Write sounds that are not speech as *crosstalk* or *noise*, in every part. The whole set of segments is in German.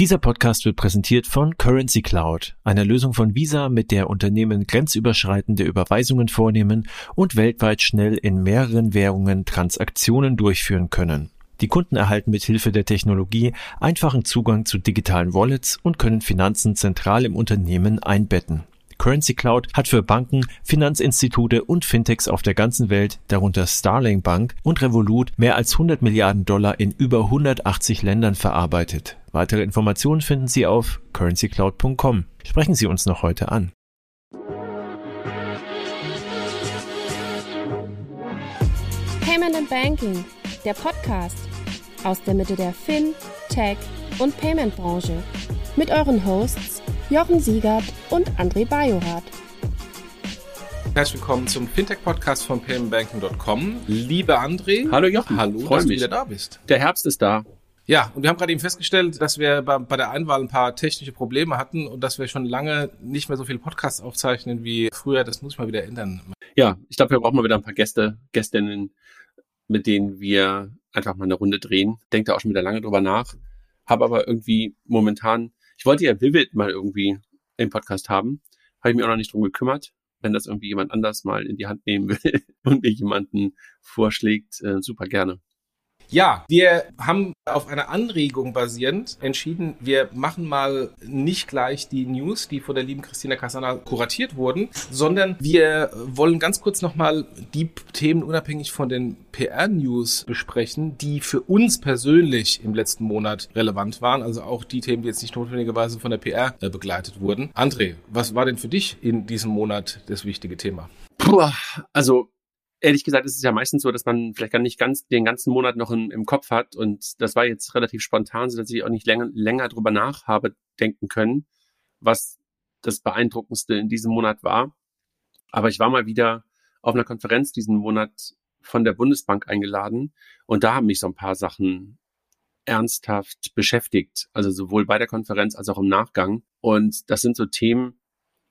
Dieser Podcast wird präsentiert von Currency Cloud, einer Lösung von Visa, mit der Unternehmen grenzüberschreitende Überweisungen vornehmen und weltweit schnell in mehreren Währungen Transaktionen durchführen können. Die Kunden erhalten mit Hilfe der Technologie einfachen Zugang zu digitalen Wallets und können Finanzen zentral im Unternehmen einbetten. Currency Cloud hat für Banken, Finanzinstitute und Fintechs auf der ganzen Welt, darunter Starling Bank und Revolut, mehr als 100 Milliarden Dollar in über 180 Ländern verarbeitet. Weitere Informationen finden Sie auf currencycloud.com. Sprechen Sie uns noch heute an. Payment and Banking, der Podcast aus der Mitte der Fin, Tech und Payment Branche mit euren Hosts Jochen Siegert und André Bajorath. Herzlich willkommen zum Fintech-Podcast von paymentbanking.com. Liebe André. Hallo Jochen. Hallo, Freu dass mich. du wieder da bist. Der Herbst ist da. Ja, und wir haben gerade eben festgestellt, dass wir bei, bei der Einwahl ein paar technische Probleme hatten und dass wir schon lange nicht mehr so viele Podcasts aufzeichnen wie früher. Das muss ich mal wieder ändern. Ja, ich glaube, wir brauchen mal wieder ein paar Gäste, Gästinnen, mit denen wir einfach mal eine Runde drehen. Denke da auch schon wieder lange drüber nach. Habe aber irgendwie momentan, ich wollte ja Vivid mal irgendwie im Podcast haben. Habe ich mich auch noch nicht drum gekümmert. Wenn das irgendwie jemand anders mal in die Hand nehmen will *laughs* und mir jemanden vorschlägt, äh, super gerne. Ja, wir haben auf einer Anregung basierend entschieden, wir machen mal nicht gleich die News, die von der lieben Christina Casana kuratiert wurden, sondern wir wollen ganz kurz nochmal die Themen unabhängig von den PR-News besprechen, die für uns persönlich im letzten Monat relevant waren. Also auch die Themen, die jetzt nicht notwendigerweise von der PR äh, begleitet wurden. André, was war denn für dich in diesem Monat das wichtige Thema? Puh, also ehrlich gesagt ist es ja meistens so, dass man vielleicht gar nicht ganz den ganzen Monat noch im, im Kopf hat. Und das war jetzt relativ spontan, so dass ich auch nicht länger, länger drüber nach habe denken können, was das Beeindruckendste in diesem Monat war. Aber ich war mal wieder auf einer Konferenz diesen Monat von der Bundesbank eingeladen und da haben mich so ein paar Sachen ernsthaft beschäftigt. Also sowohl bei der Konferenz als auch im Nachgang. Und das sind so Themen,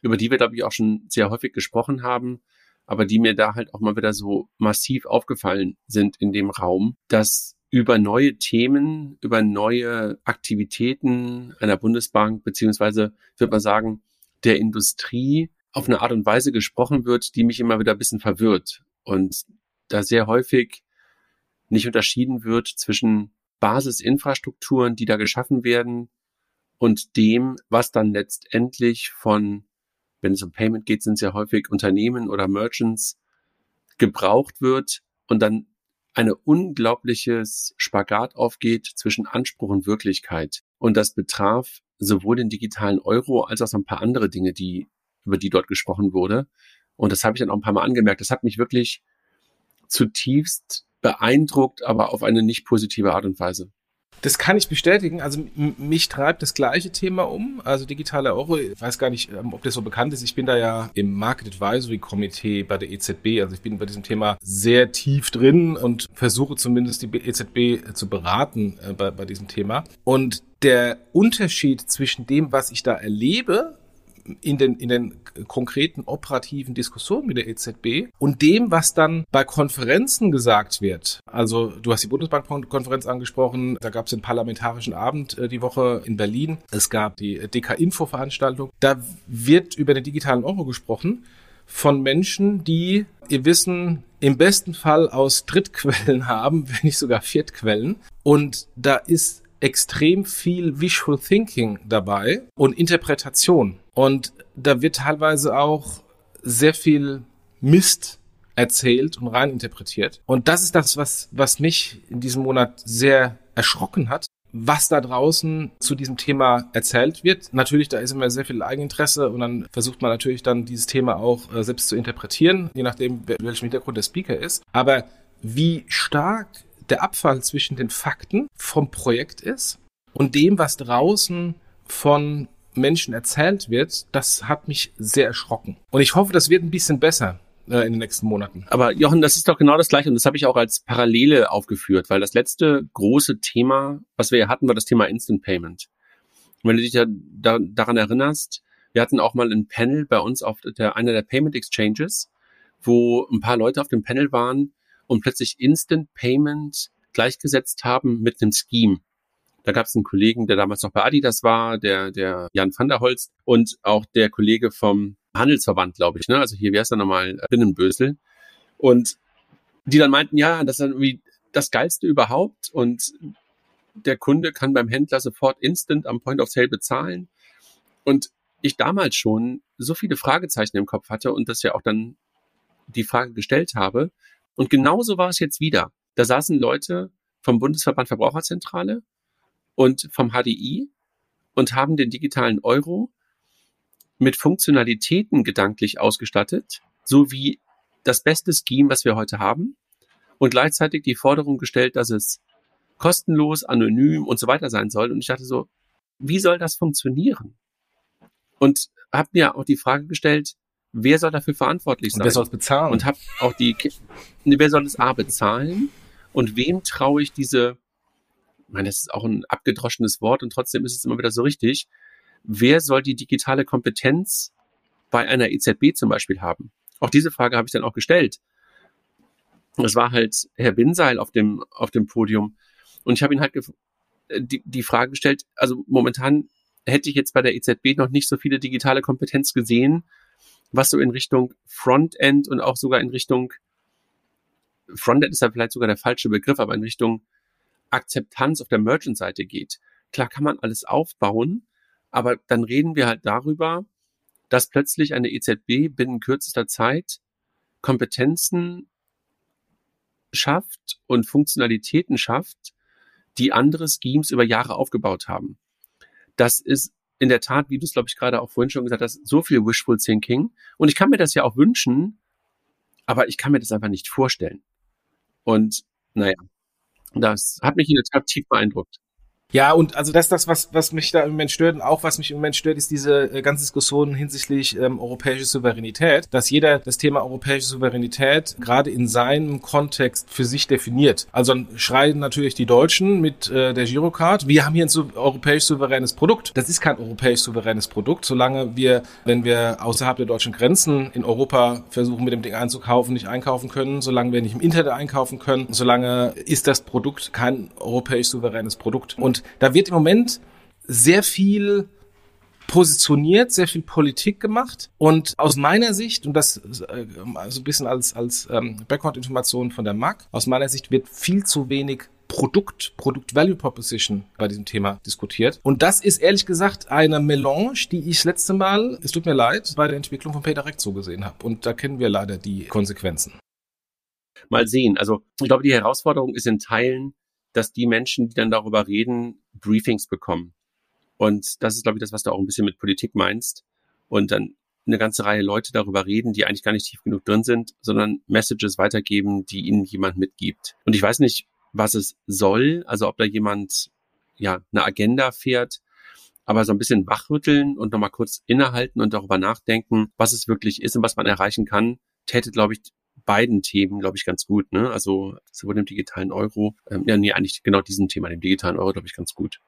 über die wir, glaube ich, auch schon sehr häufig gesprochen haben aber die mir da halt auch mal wieder so massiv aufgefallen sind in dem Raum, dass über neue Themen, über neue Aktivitäten einer Bundesbank, beziehungsweise, würde man sagen, der Industrie auf eine Art und Weise gesprochen wird, die mich immer wieder ein bisschen verwirrt. Und da sehr häufig nicht unterschieden wird zwischen Basisinfrastrukturen, die da geschaffen werden, und dem, was dann letztendlich von wenn es um Payment geht, sind es ja häufig Unternehmen oder Merchants, gebraucht wird und dann eine unglaubliches Spagat aufgeht zwischen Anspruch und Wirklichkeit. Und das betraf sowohl den digitalen Euro als auch ein paar andere Dinge, die, über die dort gesprochen wurde. Und das habe ich dann auch ein paar Mal angemerkt. Das hat mich wirklich zutiefst beeindruckt, aber auf eine nicht positive Art und Weise. Das kann ich bestätigen. Also mich treibt das gleiche Thema um, also digitale Euro. Ich weiß gar nicht, ähm, ob das so bekannt ist. Ich bin da ja im Market Advisory Komitee bei der EZB. Also ich bin bei diesem Thema sehr tief drin und versuche zumindest die EZB zu beraten äh, bei, bei diesem Thema. Und der Unterschied zwischen dem, was ich da erlebe in den, in den konkreten operativen Diskussionen mit der EZB und dem, was dann bei Konferenzen gesagt wird. Also du hast die Bundesbankkonferenz angesprochen, da gab es den Parlamentarischen Abend äh, die Woche in Berlin, es gab die DK-Info-Veranstaltung, da wird über den digitalen Euro gesprochen von Menschen, die ihr Wissen im besten Fall aus Drittquellen *laughs* haben, wenn nicht sogar Viertquellen. Und da ist extrem viel Visual Thinking dabei und Interpretation. Und da wird teilweise auch sehr viel Mist erzählt und reininterpretiert. Und das ist das, was, was mich in diesem Monat sehr erschrocken hat, was da draußen zu diesem Thema erzählt wird. Natürlich, da ist immer sehr viel Eigeninteresse und dann versucht man natürlich dann dieses Thema auch äh, selbst zu interpretieren, je nachdem, welchem Hintergrund der Speaker ist. Aber wie stark der Abfall zwischen den Fakten vom Projekt ist und dem, was draußen von Menschen erzählt wird, das hat mich sehr erschrocken. Und ich hoffe, das wird ein bisschen besser äh, in den nächsten Monaten. Aber Jochen, das ist doch genau das Gleiche und das habe ich auch als Parallele aufgeführt, weil das letzte große Thema, was wir hier hatten, war das Thema Instant Payment. Und wenn du dich ja da, daran erinnerst, wir hatten auch mal ein Panel bei uns auf der, einer der Payment Exchanges, wo ein paar Leute auf dem Panel waren und plötzlich Instant Payment gleichgesetzt haben mit einem Scheme. Da gab es einen Kollegen, der damals noch bei Adidas war, der, der Jan van der Holst und auch der Kollege vom Handelsverband, glaube ich, ne? Also hier, wie heißt er nochmal? Binnenbösel. Und die dann meinten, ja, das ist irgendwie das Geilste überhaupt und der Kunde kann beim Händler sofort instant am Point of Sale bezahlen. Und ich damals schon so viele Fragezeichen im Kopf hatte und das ja auch dann die Frage gestellt habe. Und genauso war es jetzt wieder. Da saßen Leute vom Bundesverband Verbraucherzentrale und vom HDI und haben den digitalen Euro mit Funktionalitäten gedanklich ausgestattet, so wie das beste Scheme, was wir heute haben, und gleichzeitig die Forderung gestellt, dass es kostenlos, anonym und so weiter sein soll. Und ich dachte so, wie soll das funktionieren? Und habe mir auch die Frage gestellt, wer soll dafür verantwortlich sein? Und wer soll es bezahlen? Und habe auch die, wer soll es A bezahlen? Und wem traue ich diese, ich meine, das ist auch ein abgedroschenes Wort und trotzdem ist es immer wieder so richtig. Wer soll die digitale Kompetenz bei einer EZB zum Beispiel haben? Auch diese Frage habe ich dann auch gestellt. Das war halt Herr Binseil auf dem, auf dem Podium. Und ich habe ihn halt äh, die, die Frage gestellt, also momentan hätte ich jetzt bei der EZB noch nicht so viele digitale Kompetenz gesehen, was so in Richtung Frontend und auch sogar in Richtung Frontend ist ja vielleicht sogar der falsche Begriff, aber in Richtung Akzeptanz auf der Merchant-Seite geht. Klar kann man alles aufbauen, aber dann reden wir halt darüber, dass plötzlich eine EZB binnen kürzester Zeit Kompetenzen schafft und Funktionalitäten schafft, die andere Schemes über Jahre aufgebaut haben. Das ist in der Tat, wie du es, glaube ich, gerade auch vorhin schon gesagt hast, so viel Wishful Thinking. Und ich kann mir das ja auch wünschen, aber ich kann mir das einfach nicht vorstellen. Und naja, das hat mich in der Tat tief beeindruckt. Ja, und also das das, was, was mich da im Moment stört. Und auch was mich im Moment stört, ist diese äh, ganze Diskussion hinsichtlich ähm, europäische Souveränität, dass jeder das Thema europäische Souveränität gerade in seinem Kontext für sich definiert. Also schreien natürlich die Deutschen mit äh, der Girocard, wir haben hier ein so, europäisch souveränes Produkt. Das ist kein europäisch souveränes Produkt, solange wir, wenn wir außerhalb der deutschen Grenzen in Europa versuchen, mit dem Ding einzukaufen, nicht einkaufen können, solange wir nicht im Internet einkaufen können, solange ist das Produkt kein europäisch souveränes Produkt. Und da wird im Moment sehr viel positioniert, sehr viel Politik gemacht. Und aus meiner Sicht, und das äh, also ein bisschen als, als ähm, Background-Information von der MAC, aus meiner Sicht wird viel zu wenig Produkt, Produkt-Value-Proposition bei diesem Thema diskutiert. Und das ist ehrlich gesagt eine Melange, die ich das letzte Mal, es tut mir leid, bei der Entwicklung von PayDirect so gesehen habe. Und da kennen wir leider die Konsequenzen. Mal sehen. Also ich glaube, die Herausforderung ist in Teilen, dass die Menschen, die dann darüber reden, Briefings bekommen. Und das ist, glaube ich, das, was du auch ein bisschen mit Politik meinst. Und dann eine ganze Reihe Leute darüber reden, die eigentlich gar nicht tief genug drin sind, sondern Messages weitergeben, die ihnen jemand mitgibt. Und ich weiß nicht, was es soll, also ob da jemand ja eine Agenda fährt, aber so ein bisschen wachrütteln und nochmal kurz innehalten und darüber nachdenken, was es wirklich ist und was man erreichen kann, täte, glaube ich, beiden Themen, glaube ich, ganz gut. Ne? Also sowohl dem digitalen Euro, ähm, ja, nee, eigentlich genau diesem Thema, dem digitalen Euro, glaube ich, ganz gut.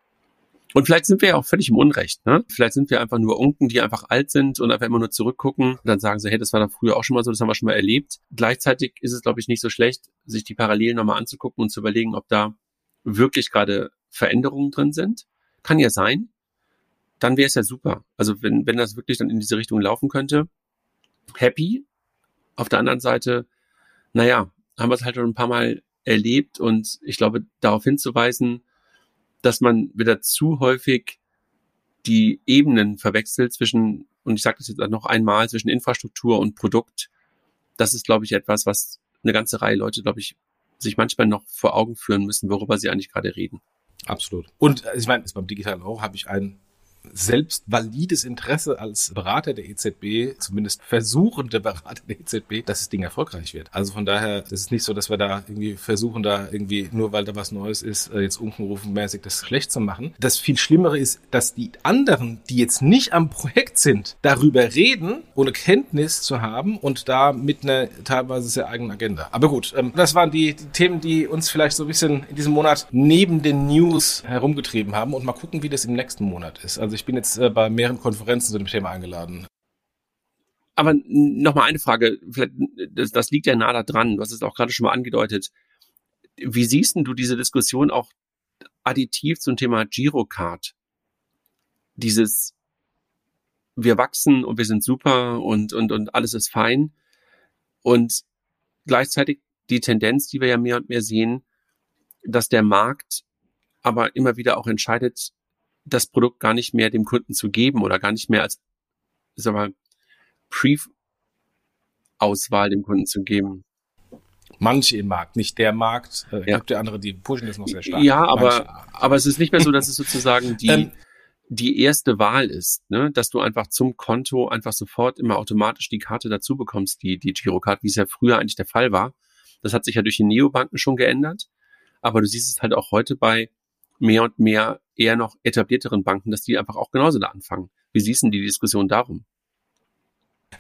Und vielleicht sind wir ja auch völlig im Unrecht. Ne? Vielleicht sind wir einfach nur Unken, die einfach alt sind und einfach immer nur zurückgucken und dann sagen sie, hey, das war da früher auch schon mal so, das haben wir schon mal erlebt. Gleichzeitig ist es, glaube ich, nicht so schlecht, sich die Parallelen nochmal anzugucken und zu überlegen, ob da wirklich gerade Veränderungen drin sind. Kann ja sein. Dann wäre es ja super. Also wenn, wenn das wirklich dann in diese Richtung laufen könnte, happy. Auf der anderen Seite, naja, haben wir es halt schon ein paar Mal erlebt und ich glaube, darauf hinzuweisen, dass man wieder zu häufig die Ebenen verwechselt zwischen, und ich sage das jetzt noch einmal, zwischen Infrastruktur und Produkt. Das ist, glaube ich, etwas, was eine ganze Reihe Leute, glaube ich, sich manchmal noch vor Augen führen müssen, worüber sie eigentlich gerade reden. Absolut. Und äh, ich meine, beim digitalen Euro habe ich einen selbst valides Interesse als Berater der EZB, zumindest versuchende Berater der EZB, dass das Ding erfolgreich wird. Also von daher ist es nicht so, dass wir da irgendwie versuchen, da irgendwie, nur weil da was Neues ist, äh, jetzt unkenrufenmäßig das schlecht zu machen. Das viel Schlimmere ist, dass die anderen, die jetzt nicht am Projekt sind, darüber reden, ohne Kenntnis zu haben und da mit einer teilweise sehr eigenen Agenda. Aber gut, ähm, das waren die, die Themen, die uns vielleicht so ein bisschen in diesem Monat neben den News herumgetrieben haben und mal gucken, wie das im nächsten Monat ist. Also also ich bin jetzt äh, bei mehreren Konferenzen zu dem Thema eingeladen. Aber nochmal eine Frage, vielleicht, das, das liegt ja nah da dran, du hast es auch gerade schon mal angedeutet. Wie siehst denn du diese Diskussion auch additiv zum Thema Girocard. Dieses, wir wachsen und wir sind super und, und, und alles ist fein. Und gleichzeitig die Tendenz, die wir ja mehr und mehr sehen, dass der Markt aber immer wieder auch entscheidet, das Produkt gar nicht mehr dem Kunden zu geben oder gar nicht mehr als, sag mal, Pre-Auswahl dem Kunden zu geben. Manche im Markt, nicht der Markt. Äh, ja. gibt ja andere, die pushen das noch sehr stark. Ja, aber, aber es ist nicht mehr so, dass es sozusagen die, ähm, die erste Wahl ist, ne? dass du einfach zum Konto einfach sofort immer automatisch die Karte dazu bekommst, die, die Girocard, wie es ja früher eigentlich der Fall war. Das hat sich ja durch die Neobanken schon geändert. Aber du siehst es halt auch heute bei mehr und mehr eher noch etablierteren Banken, dass die einfach auch genauso da anfangen. Wie siehst du die Diskussion darum?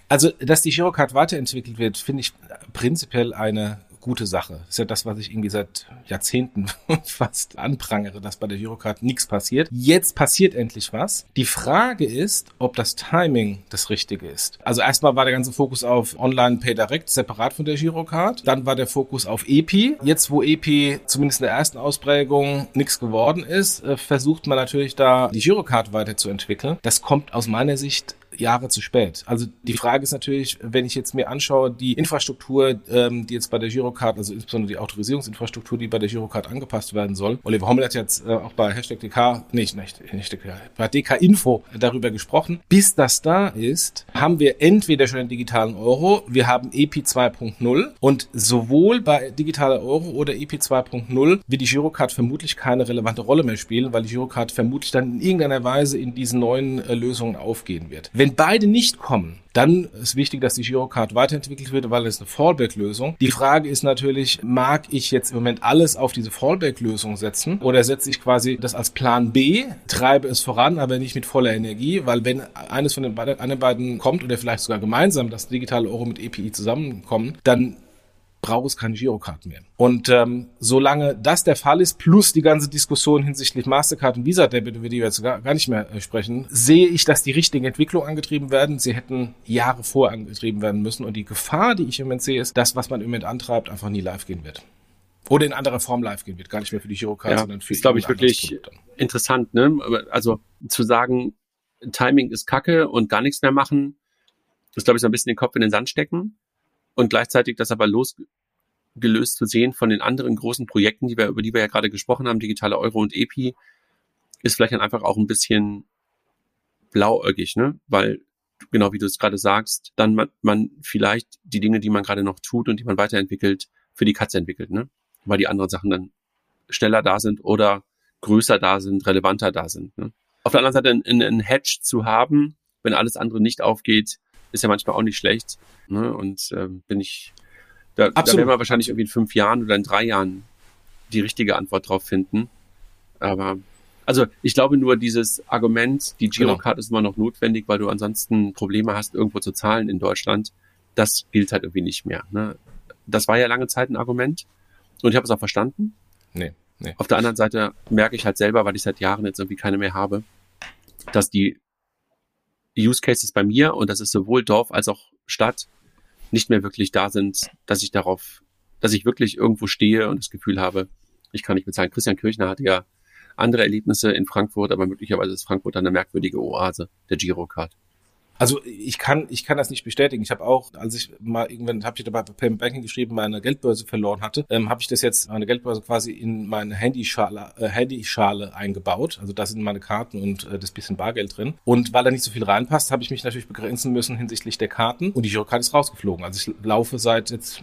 Also, dass die Girocard weiterentwickelt wird, finde ich prinzipiell eine gute Sache. Das ist ja das, was ich irgendwie seit Jahrzehnten *laughs* fast anprangere, dass bei der Girocard nichts passiert. Jetzt passiert endlich was. Die Frage ist, ob das Timing das richtige ist. Also erstmal war der ganze Fokus auf Online Pay Direct, separat von der Girocard. Dann war der Fokus auf EPI. Jetzt, wo EPI zumindest in der ersten Ausprägung nichts geworden ist, äh, versucht man natürlich da die Girocard weiterzuentwickeln. Das kommt aus meiner Sicht Jahre zu spät. Also die Frage ist natürlich, wenn ich jetzt mir anschaue, die Infrastruktur, ähm, die jetzt bei der Girocard, also insbesondere die Autorisierungsinfrastruktur, die bei der Girocard angepasst werden soll. Oliver Hommel hat jetzt äh, auch bei Hashtag DK, nicht, nicht, nicht DK, bei DK Info darüber gesprochen. Bis das da ist, haben wir entweder schon den digitalen Euro, wir haben EPI 2.0 und sowohl bei digitaler Euro oder EPI 2.0 wird die Girocard vermutlich keine relevante Rolle mehr spielen, weil die Girocard vermutlich dann in irgendeiner Weise in diesen neuen äh, Lösungen aufgehen wird. Wenn beide nicht kommen, dann ist wichtig, dass die Girocard weiterentwickelt wird, weil es eine Fallback-Lösung. Die Frage ist natürlich, mag ich jetzt im Moment alles auf diese Fallback-Lösung setzen oder setze ich quasi das als Plan B, treibe es voran, aber nicht mit voller Energie, weil wenn eines von den beiden, beiden kommt oder vielleicht sogar gemeinsam das digitale Euro mit EPI zusammenkommen, dann braucht es keine Girocard mehr. Und ähm, solange das der Fall ist, plus die ganze Diskussion hinsichtlich Mastercard und Visa Debit, über die wir jetzt gar, gar nicht mehr äh, sprechen, sehe ich, dass die richtigen Entwicklungen angetrieben werden. Sie hätten Jahre vor angetrieben werden müssen. Und die Gefahr, die ich im Moment sehe, ist, dass was man im Moment antreibt, einfach nie live gehen wird. Oder in anderer Form live gehen wird. Gar nicht mehr für die Girocard, ja, sondern für ist, glaube ich, wirklich interessant. Ne? Also zu sagen, Timing ist kacke und gar nichts mehr machen, ist, glaube ich, so ein bisschen den Kopf in den Sand stecken und gleichzeitig das aber losgelöst zu sehen von den anderen großen Projekten, die wir, über die wir ja gerade gesprochen haben, digitale Euro und EPI, ist vielleicht dann einfach auch ein bisschen blauäugig, ne? Weil, genau wie du es gerade sagst, dann man, man vielleicht die Dinge, die man gerade noch tut und die man weiterentwickelt, für die Katze entwickelt, ne? Weil die anderen Sachen dann schneller da sind oder größer da sind, relevanter da sind. Ne? Auf der anderen Seite einen, einen Hedge zu haben, wenn alles andere nicht aufgeht, ist ja manchmal auch nicht schlecht. Ne? Und ähm, bin ich, da, da werden wir wahrscheinlich irgendwie in fünf Jahren oder in drei Jahren die richtige Antwort drauf finden. Aber also ich glaube nur dieses Argument, die genau. Girocard genau. ist immer noch notwendig, weil du ansonsten Probleme hast, irgendwo zu zahlen in Deutschland, das gilt halt irgendwie nicht mehr. Ne? Das war ja lange Zeit ein Argument und ich habe es auch verstanden. Nee, nee. Auf der anderen Seite merke ich halt selber, weil ich seit Jahren jetzt irgendwie keine mehr habe, dass die Use Cases bei mir, und das ist sowohl Dorf als auch Stadt, nicht mehr wirklich da sind, dass ich darauf, dass ich wirklich irgendwo stehe und das Gefühl habe, ich kann nicht bezahlen. Christian Kirchner hatte ja andere Erlebnisse in Frankfurt, aber möglicherweise ist Frankfurt eine merkwürdige Oase der Girocard. Also ich kann, ich kann das nicht bestätigen. Ich habe auch, als ich mal irgendwann, habe ich dabei bei Payment Banking geschrieben, meine Geldbörse verloren hatte, ähm, habe ich das jetzt, meine Geldbörse quasi in meine Handyschale, äh, Handyschale eingebaut. Also da sind meine Karten und äh, das bisschen Bargeld drin. Und weil da nicht so viel reinpasst, habe ich mich natürlich begrenzen müssen hinsichtlich der Karten. Und die Girocard ist rausgeflogen. Also ich laufe seit jetzt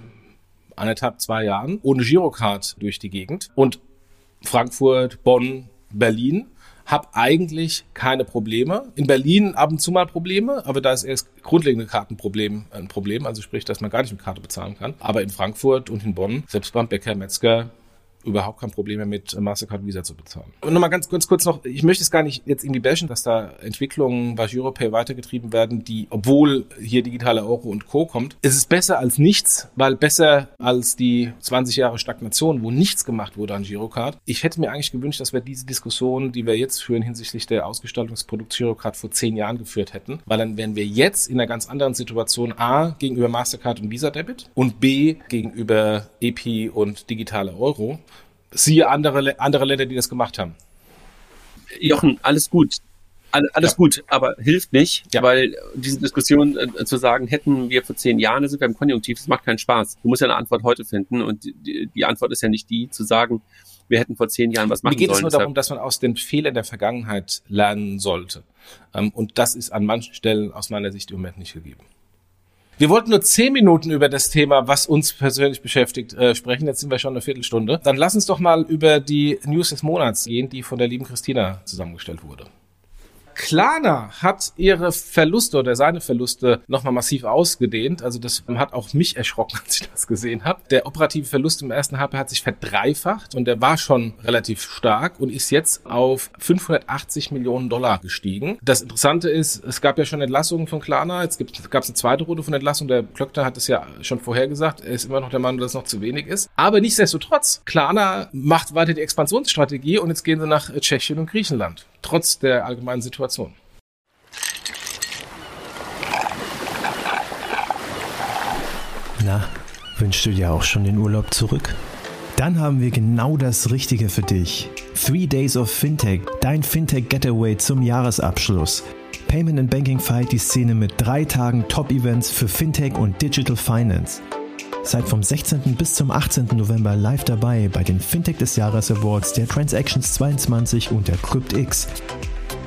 anderthalb, zwei Jahren ohne Girocard durch die Gegend. Und Frankfurt, Bonn, Berlin habe eigentlich keine Probleme. In Berlin ab und zu mal Probleme, aber da ist erst grundlegende Kartenproblem ein Problem, also sprich, dass man gar nicht mit Karte bezahlen kann. Aber in Frankfurt und in Bonn, selbst beim Bäcker, Metzger, überhaupt kein Problem mehr mit Mastercard Visa zu bezahlen. Und nochmal ganz, ganz kurz noch, ich möchte es gar nicht jetzt irgendwie bashen, dass da Entwicklungen bei Europay weitergetrieben werden, die, obwohl hier digitale Euro und Co. kommt, es ist besser als nichts, weil besser als die 20 Jahre Stagnation, wo nichts gemacht wurde an Girocard. Ich hätte mir eigentlich gewünscht, dass wir diese Diskussion, die wir jetzt führen hinsichtlich der Ausgestaltungsprodukt Girocard vor zehn Jahren geführt hätten, weil dann wären wir jetzt in einer ganz anderen Situation A gegenüber Mastercard und Visa Debit und B gegenüber EP und digitale Euro Siehe andere, andere Länder, die das gemacht haben. Jochen, alles gut. Alles ja. gut, aber hilft nicht, ja. weil diese Diskussion äh, zu sagen, hätten wir vor zehn Jahren, da sind wir im Konjunktiv, das macht keinen Spaß. Du musst ja eine Antwort heute finden und die, die Antwort ist ja nicht die, zu sagen, wir hätten vor zehn Jahren was machen sollen. Mir geht sollen, es nur darum, dass man aus den Fehlern der Vergangenheit lernen sollte. Ähm, und das ist an manchen Stellen aus meiner Sicht im Moment nicht gegeben. Wir wollten nur zehn Minuten über das Thema, was uns persönlich beschäftigt, äh, sprechen. Jetzt sind wir schon eine Viertelstunde. Dann lass uns doch mal über die News des Monats gehen, die von der lieben Christina zusammengestellt wurde. Klarna hat ihre Verluste oder seine Verluste nochmal massiv ausgedehnt. Also das hat auch mich erschrocken, *laughs* als ich das gesehen habe. Der operative Verlust im ersten Halbjahr hat sich verdreifacht und der war schon relativ stark und ist jetzt auf 580 Millionen Dollar gestiegen. Das Interessante ist, es gab ja schon Entlassungen von Klarna. Jetzt gab es eine zweite Runde von Entlassung. Der Klöckner hat es ja schon vorher gesagt. Er ist immer noch der Meinung, dass es noch zu wenig ist. Aber nichtsdestotrotz, Klarna macht weiter die Expansionsstrategie und jetzt gehen sie nach Tschechien und Griechenland trotz der allgemeinen Situation. Na, wünschst du dir auch schon den Urlaub zurück? Dann haben wir genau das Richtige für dich. Three Days of Fintech, dein Fintech Getaway zum Jahresabschluss. Payment and Banking feiert die Szene mit drei Tagen Top-Events für Fintech und Digital Finance. Seid vom 16. bis zum 18. November live dabei bei den Fintech des Jahres Awards der Transactions 22 und der CryptX.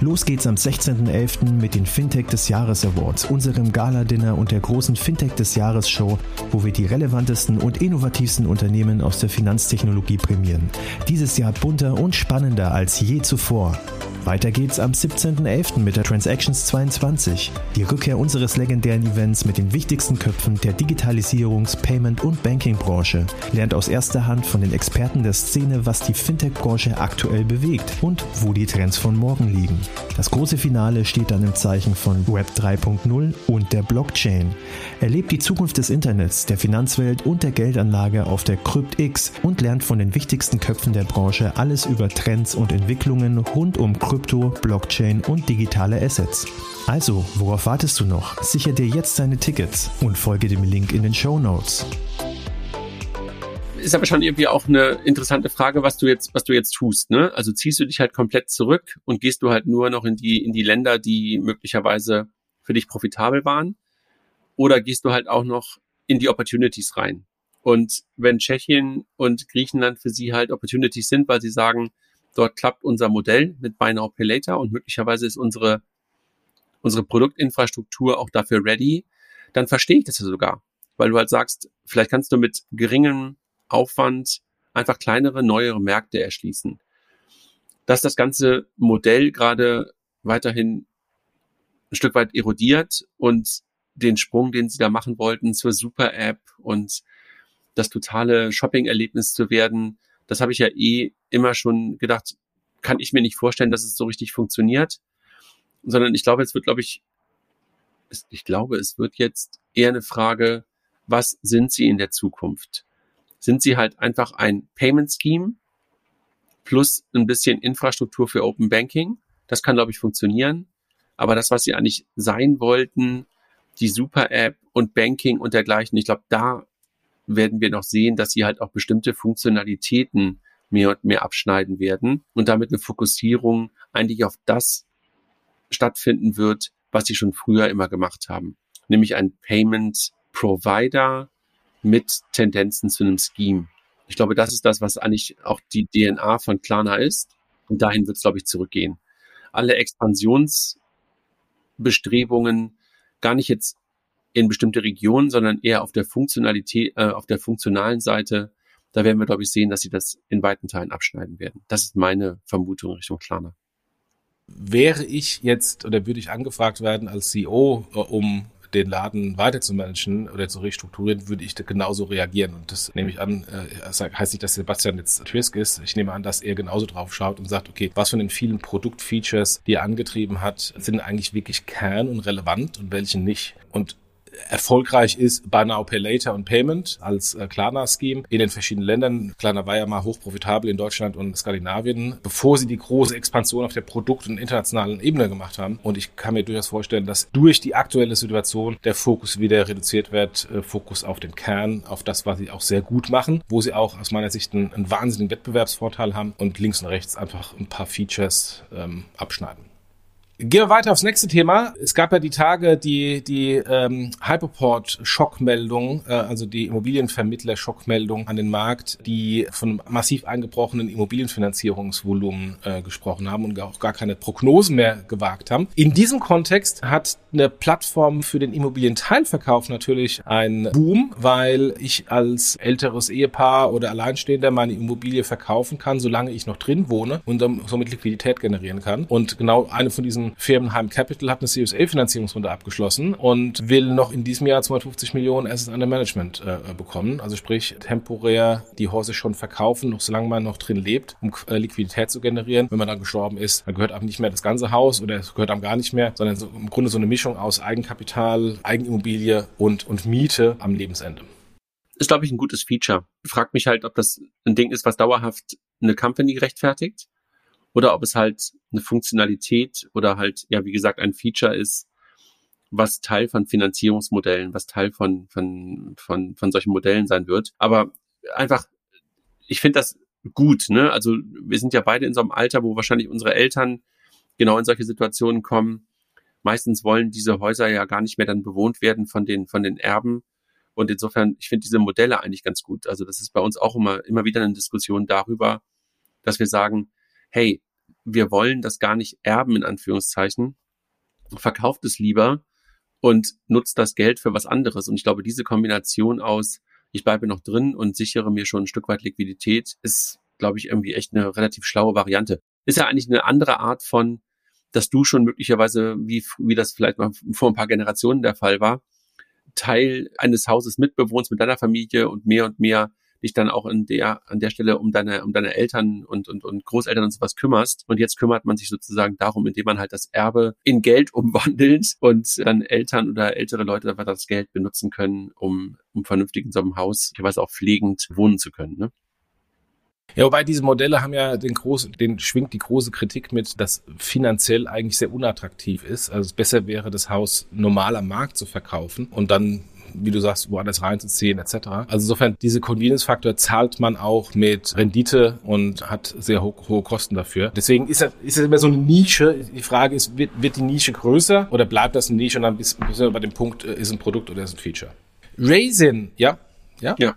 Los geht's am 16.11. mit den Fintech des Jahres Awards, unserem Gala-Dinner und der großen Fintech des Jahres Show, wo wir die relevantesten und innovativsten Unternehmen aus der Finanztechnologie prämieren. Dieses Jahr bunter und spannender als je zuvor. Weiter geht's am 17.11. mit der Transactions 22, die Rückkehr unseres legendären Events mit den wichtigsten Köpfen der Digitalisierungs-, Payment- und Banking-Branche. Lernt aus erster Hand von den Experten der Szene, was die Fintech-Branche aktuell bewegt und wo die Trends von morgen liegen. Das große Finale steht dann im Zeichen von Web 3.0 und der Blockchain. Erlebt die Zukunft des Internets, der Finanzwelt und der Geldanlage auf der CryptX und lernt von den wichtigsten Köpfen der Branche alles über Trends und Entwicklungen rund um Krypto, Blockchain und digitale Assets. Also, worauf wartest du noch? Sicher dir jetzt deine Tickets und folge dem Link in den Show Notes ist aber schon irgendwie auch eine interessante Frage, was du jetzt, was du jetzt tust. Ne? Also ziehst du dich halt komplett zurück und gehst du halt nur noch in die in die Länder, die möglicherweise für dich profitabel waren, oder gehst du halt auch noch in die Opportunities rein? Und wenn Tschechien und Griechenland für sie halt Opportunities sind, weil sie sagen, dort klappt unser Modell mit Buy Now Pay Later und möglicherweise ist unsere unsere Produktinfrastruktur auch dafür ready, dann verstehe ich das ja sogar, weil du halt sagst, vielleicht kannst du mit geringem Aufwand einfach kleinere, neuere Märkte erschließen. Dass das ganze Modell gerade weiterhin ein Stück weit erodiert und den Sprung, den sie da machen wollten zur Super-App und das totale Shopping-Erlebnis zu werden, das habe ich ja eh immer schon gedacht, kann ich mir nicht vorstellen, dass es so richtig funktioniert, sondern ich glaube, es wird, glaube ich, ich glaube, es wird jetzt eher eine Frage, was sind sie in der Zukunft? Sind sie halt einfach ein Payment Scheme plus ein bisschen Infrastruktur für Open Banking. Das kann, glaube ich, funktionieren. Aber das, was sie eigentlich sein wollten, die Super App und Banking und dergleichen, ich glaube, da werden wir noch sehen, dass sie halt auch bestimmte Funktionalitäten mehr und mehr abschneiden werden und damit eine Fokussierung eigentlich auf das stattfinden wird, was sie schon früher immer gemacht haben. Nämlich ein Payment Provider, mit Tendenzen zu einem Scheme. Ich glaube, das ist das, was eigentlich auch die DNA von Klarna ist. Und dahin wird es, glaube ich, zurückgehen. Alle Expansionsbestrebungen gar nicht jetzt in bestimmte Regionen, sondern eher auf der Funktionalität, äh, auf der funktionalen Seite. Da werden wir, glaube ich, sehen, dass sie das in weiten Teilen abschneiden werden. Das ist meine Vermutung Richtung Klarna. Wäre ich jetzt oder würde ich angefragt werden als CEO, äh, um den Laden weiter zu managen oder zu restrukturieren, würde ich genauso reagieren. Und das nehme ich an, äh, heißt nicht, dass Sebastian jetzt Trisk ist. Ich nehme an, dass er genauso drauf schaut und sagt, okay, was von den vielen Produktfeatures, die er angetrieben hat, sind eigentlich wirklich Kern und relevant und welche nicht. Und erfolgreich ist Buy Now Pay Later und Payment als äh, Klarna-Scheme in den verschiedenen Ländern. Klarna war ja mal hochprofitabel in Deutschland und Skandinavien, bevor sie die große Expansion auf der Produkt- und internationalen Ebene gemacht haben. Und ich kann mir durchaus vorstellen, dass durch die aktuelle Situation der Fokus wieder reduziert wird, äh, Fokus auf den Kern, auf das, was sie auch sehr gut machen, wo sie auch aus meiner Sicht einen, einen wahnsinnigen Wettbewerbsvorteil haben und links und rechts einfach ein paar Features ähm, abschneiden. Gehen wir weiter aufs nächste Thema. Es gab ja die Tage die, die ähm, Hyperport-Schockmeldung, äh, also die Immobilienvermittler-Schockmeldung an den Markt, die von massiv eingebrochenen Immobilienfinanzierungsvolumen äh, gesprochen haben und auch gar keine Prognosen mehr gewagt haben. In diesem Kontext hat eine Plattform für den Immobilienteilverkauf natürlich einen Boom, weil ich als älteres Ehepaar oder Alleinstehender meine Immobilie verkaufen kann, solange ich noch drin wohne und somit Liquidität generieren kann. Und genau eine von diesen Firmenheim Capital hat eine CSA-Finanzierungsrunde abgeschlossen und will noch in diesem Jahr 250 Millionen Assets under Management äh, bekommen. Also sprich, temporär die Häuser schon verkaufen, noch solange man noch drin lebt, um äh, Liquidität zu generieren. Wenn man dann gestorben ist, dann gehört einem nicht mehr das ganze Haus oder es gehört einem gar nicht mehr, sondern so, im Grunde so eine Mischung aus Eigenkapital, Eigenimmobilie und, und Miete am Lebensende ist, glaube ich, ein gutes Feature. Frag mich halt, ob das ein Ding ist, was dauerhaft eine Company rechtfertigt oder ob es halt eine Funktionalität oder halt, ja, wie gesagt, ein Feature ist, was Teil von Finanzierungsmodellen, was Teil von, von, von, von solchen Modellen sein wird. Aber einfach, ich finde das gut, ne? Also wir sind ja beide in so einem Alter, wo wahrscheinlich unsere Eltern genau in solche Situationen kommen. Meistens wollen diese Häuser ja gar nicht mehr dann bewohnt werden von den, von den Erben. Und insofern, ich finde diese Modelle eigentlich ganz gut. Also das ist bei uns auch immer, immer wieder eine Diskussion darüber, dass wir sagen, hey, wir wollen das gar nicht erben, in Anführungszeichen, verkauft es lieber und nutzt das Geld für was anderes. Und ich glaube, diese Kombination aus, ich bleibe noch drin und sichere mir schon ein Stück weit Liquidität, ist, glaube ich, irgendwie echt eine relativ schlaue Variante. Ist ja eigentlich eine andere Art von, dass du schon möglicherweise, wie, wie das vielleicht mal vor ein paar Generationen der Fall war, Teil eines Hauses mitbewohnst mit deiner Familie und mehr und mehr dich dann auch in der, an der Stelle um deine, um deine Eltern und, und, und Großeltern und sowas kümmerst. Und jetzt kümmert man sich sozusagen darum, indem man halt das Erbe in Geld *laughs* umwandelt und dann Eltern oder ältere Leute einfach das Geld benutzen können, um, um vernünftig in so einem Haus, weiß auch pflegend wohnen zu können. Ne? Ja, wobei diese Modelle haben ja den großen, den schwingt die große Kritik mit, dass finanziell eigentlich sehr unattraktiv ist. Also es besser wäre, das Haus normal am Markt zu verkaufen und dann wie du sagst, woanders reinzuziehen etc. Also insofern, diese Convenience-Faktor zahlt man auch mit Rendite und hat sehr ho hohe Kosten dafür. Deswegen ist es, ist es immer so eine Nische. Die Frage ist, wird, wird die Nische größer oder bleibt das eine Nische und dann bist, bist du bei dem Punkt, äh, ist ein Produkt oder ist ein Feature. Raisin, ja? Ja? Ja.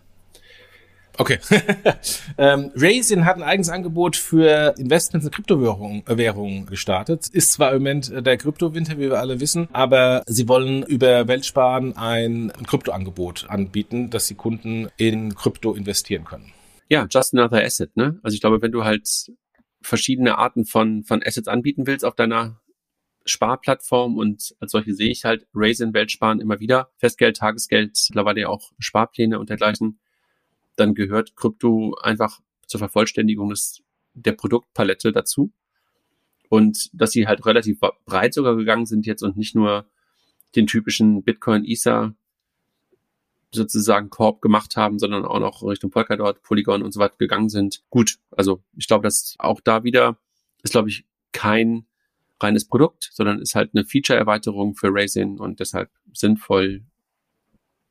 Okay. *laughs* ähm, Raisin hat ein eigenes Angebot für Investments in Kryptowährungen gestartet. Ist zwar im Moment der Kryptowinter, wie wir alle wissen, aber sie wollen über Weltsparen ein Kryptoangebot anbieten, dass die Kunden in Krypto investieren können. Ja, just another asset, ne? Also ich glaube, wenn du halt verschiedene Arten von, von Assets anbieten willst auf deiner Sparplattform und als solche sehe ich halt Raisin Weltsparen immer wieder. Festgeld, Tagesgeld, mittlerweile ja auch Sparpläne und dergleichen dann gehört Krypto einfach zur Vervollständigung des, der Produktpalette dazu. Und dass sie halt relativ breit sogar gegangen sind jetzt und nicht nur den typischen Bitcoin, Ether sozusagen Korb gemacht haben, sondern auch noch Richtung Polkadot, Polygon und so weiter gegangen sind. Gut, also ich glaube, dass auch da wieder ist, glaube ich, kein reines Produkt, sondern ist halt eine Feature-Erweiterung für Raisin und deshalb sinnvoll,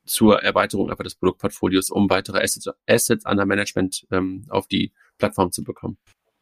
zur Erweiterung einfach des Produktportfolios, um weitere Assets, Assets under Management ähm, auf die Plattform zu bekommen.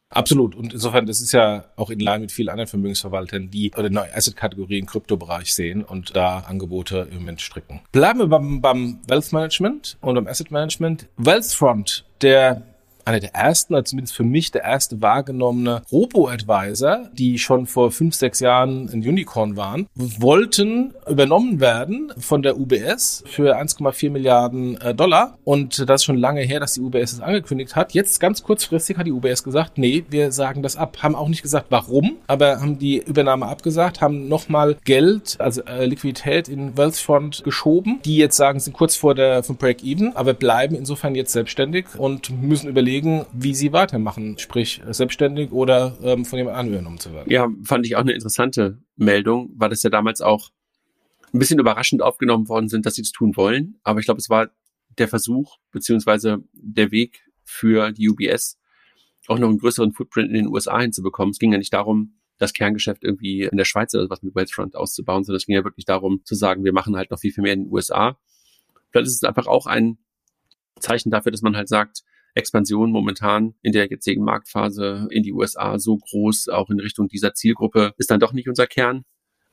Absolut. Und insofern, das ist ja auch in Line mit vielen anderen Vermögensverwaltern, die oder neue Asset-Kategorien im Kryptobereich sehen und da Angebote im Moment stricken. Bleiben wir beim, beim Wealth Management und beim Asset Management. Wealthfront, der einer der ersten, also zumindest für mich der erste wahrgenommene Robo-Advisor, die schon vor fünf, sechs Jahren ein Unicorn waren, wollten übernommen werden von der UBS für 1,4 Milliarden äh, Dollar. Und das ist schon lange her, dass die UBS es angekündigt hat. Jetzt ganz kurzfristig hat die UBS gesagt, nee, wir sagen das ab. Haben auch nicht gesagt, warum, aber haben die Übernahme abgesagt, haben nochmal Geld, also äh, Liquidität in Wealthfront geschoben, die jetzt sagen, sind kurz vor der vom Break-Even, aber bleiben insofern jetzt selbstständig und müssen überlegen, überlegen, wie sie weitermachen, sprich selbstständig oder ähm, von jemand anderem übernommen zu werden. Ja, fand ich auch eine interessante Meldung, weil das ja damals auch ein bisschen überraschend aufgenommen worden sind, dass sie das tun wollen. Aber ich glaube, es war der Versuch beziehungsweise der Weg für die UBS, auch noch einen größeren Footprint in den USA hinzubekommen. Es ging ja nicht darum, das Kerngeschäft irgendwie in der Schweiz oder was mit Wealthfront auszubauen, sondern es ging ja wirklich darum zu sagen, wir machen halt noch viel, viel mehr in den USA. Vielleicht ist es einfach auch ein Zeichen dafür, dass man halt sagt, Expansion momentan in der jetzigen Marktphase in die USA so groß, auch in Richtung dieser Zielgruppe, ist dann doch nicht unser Kern.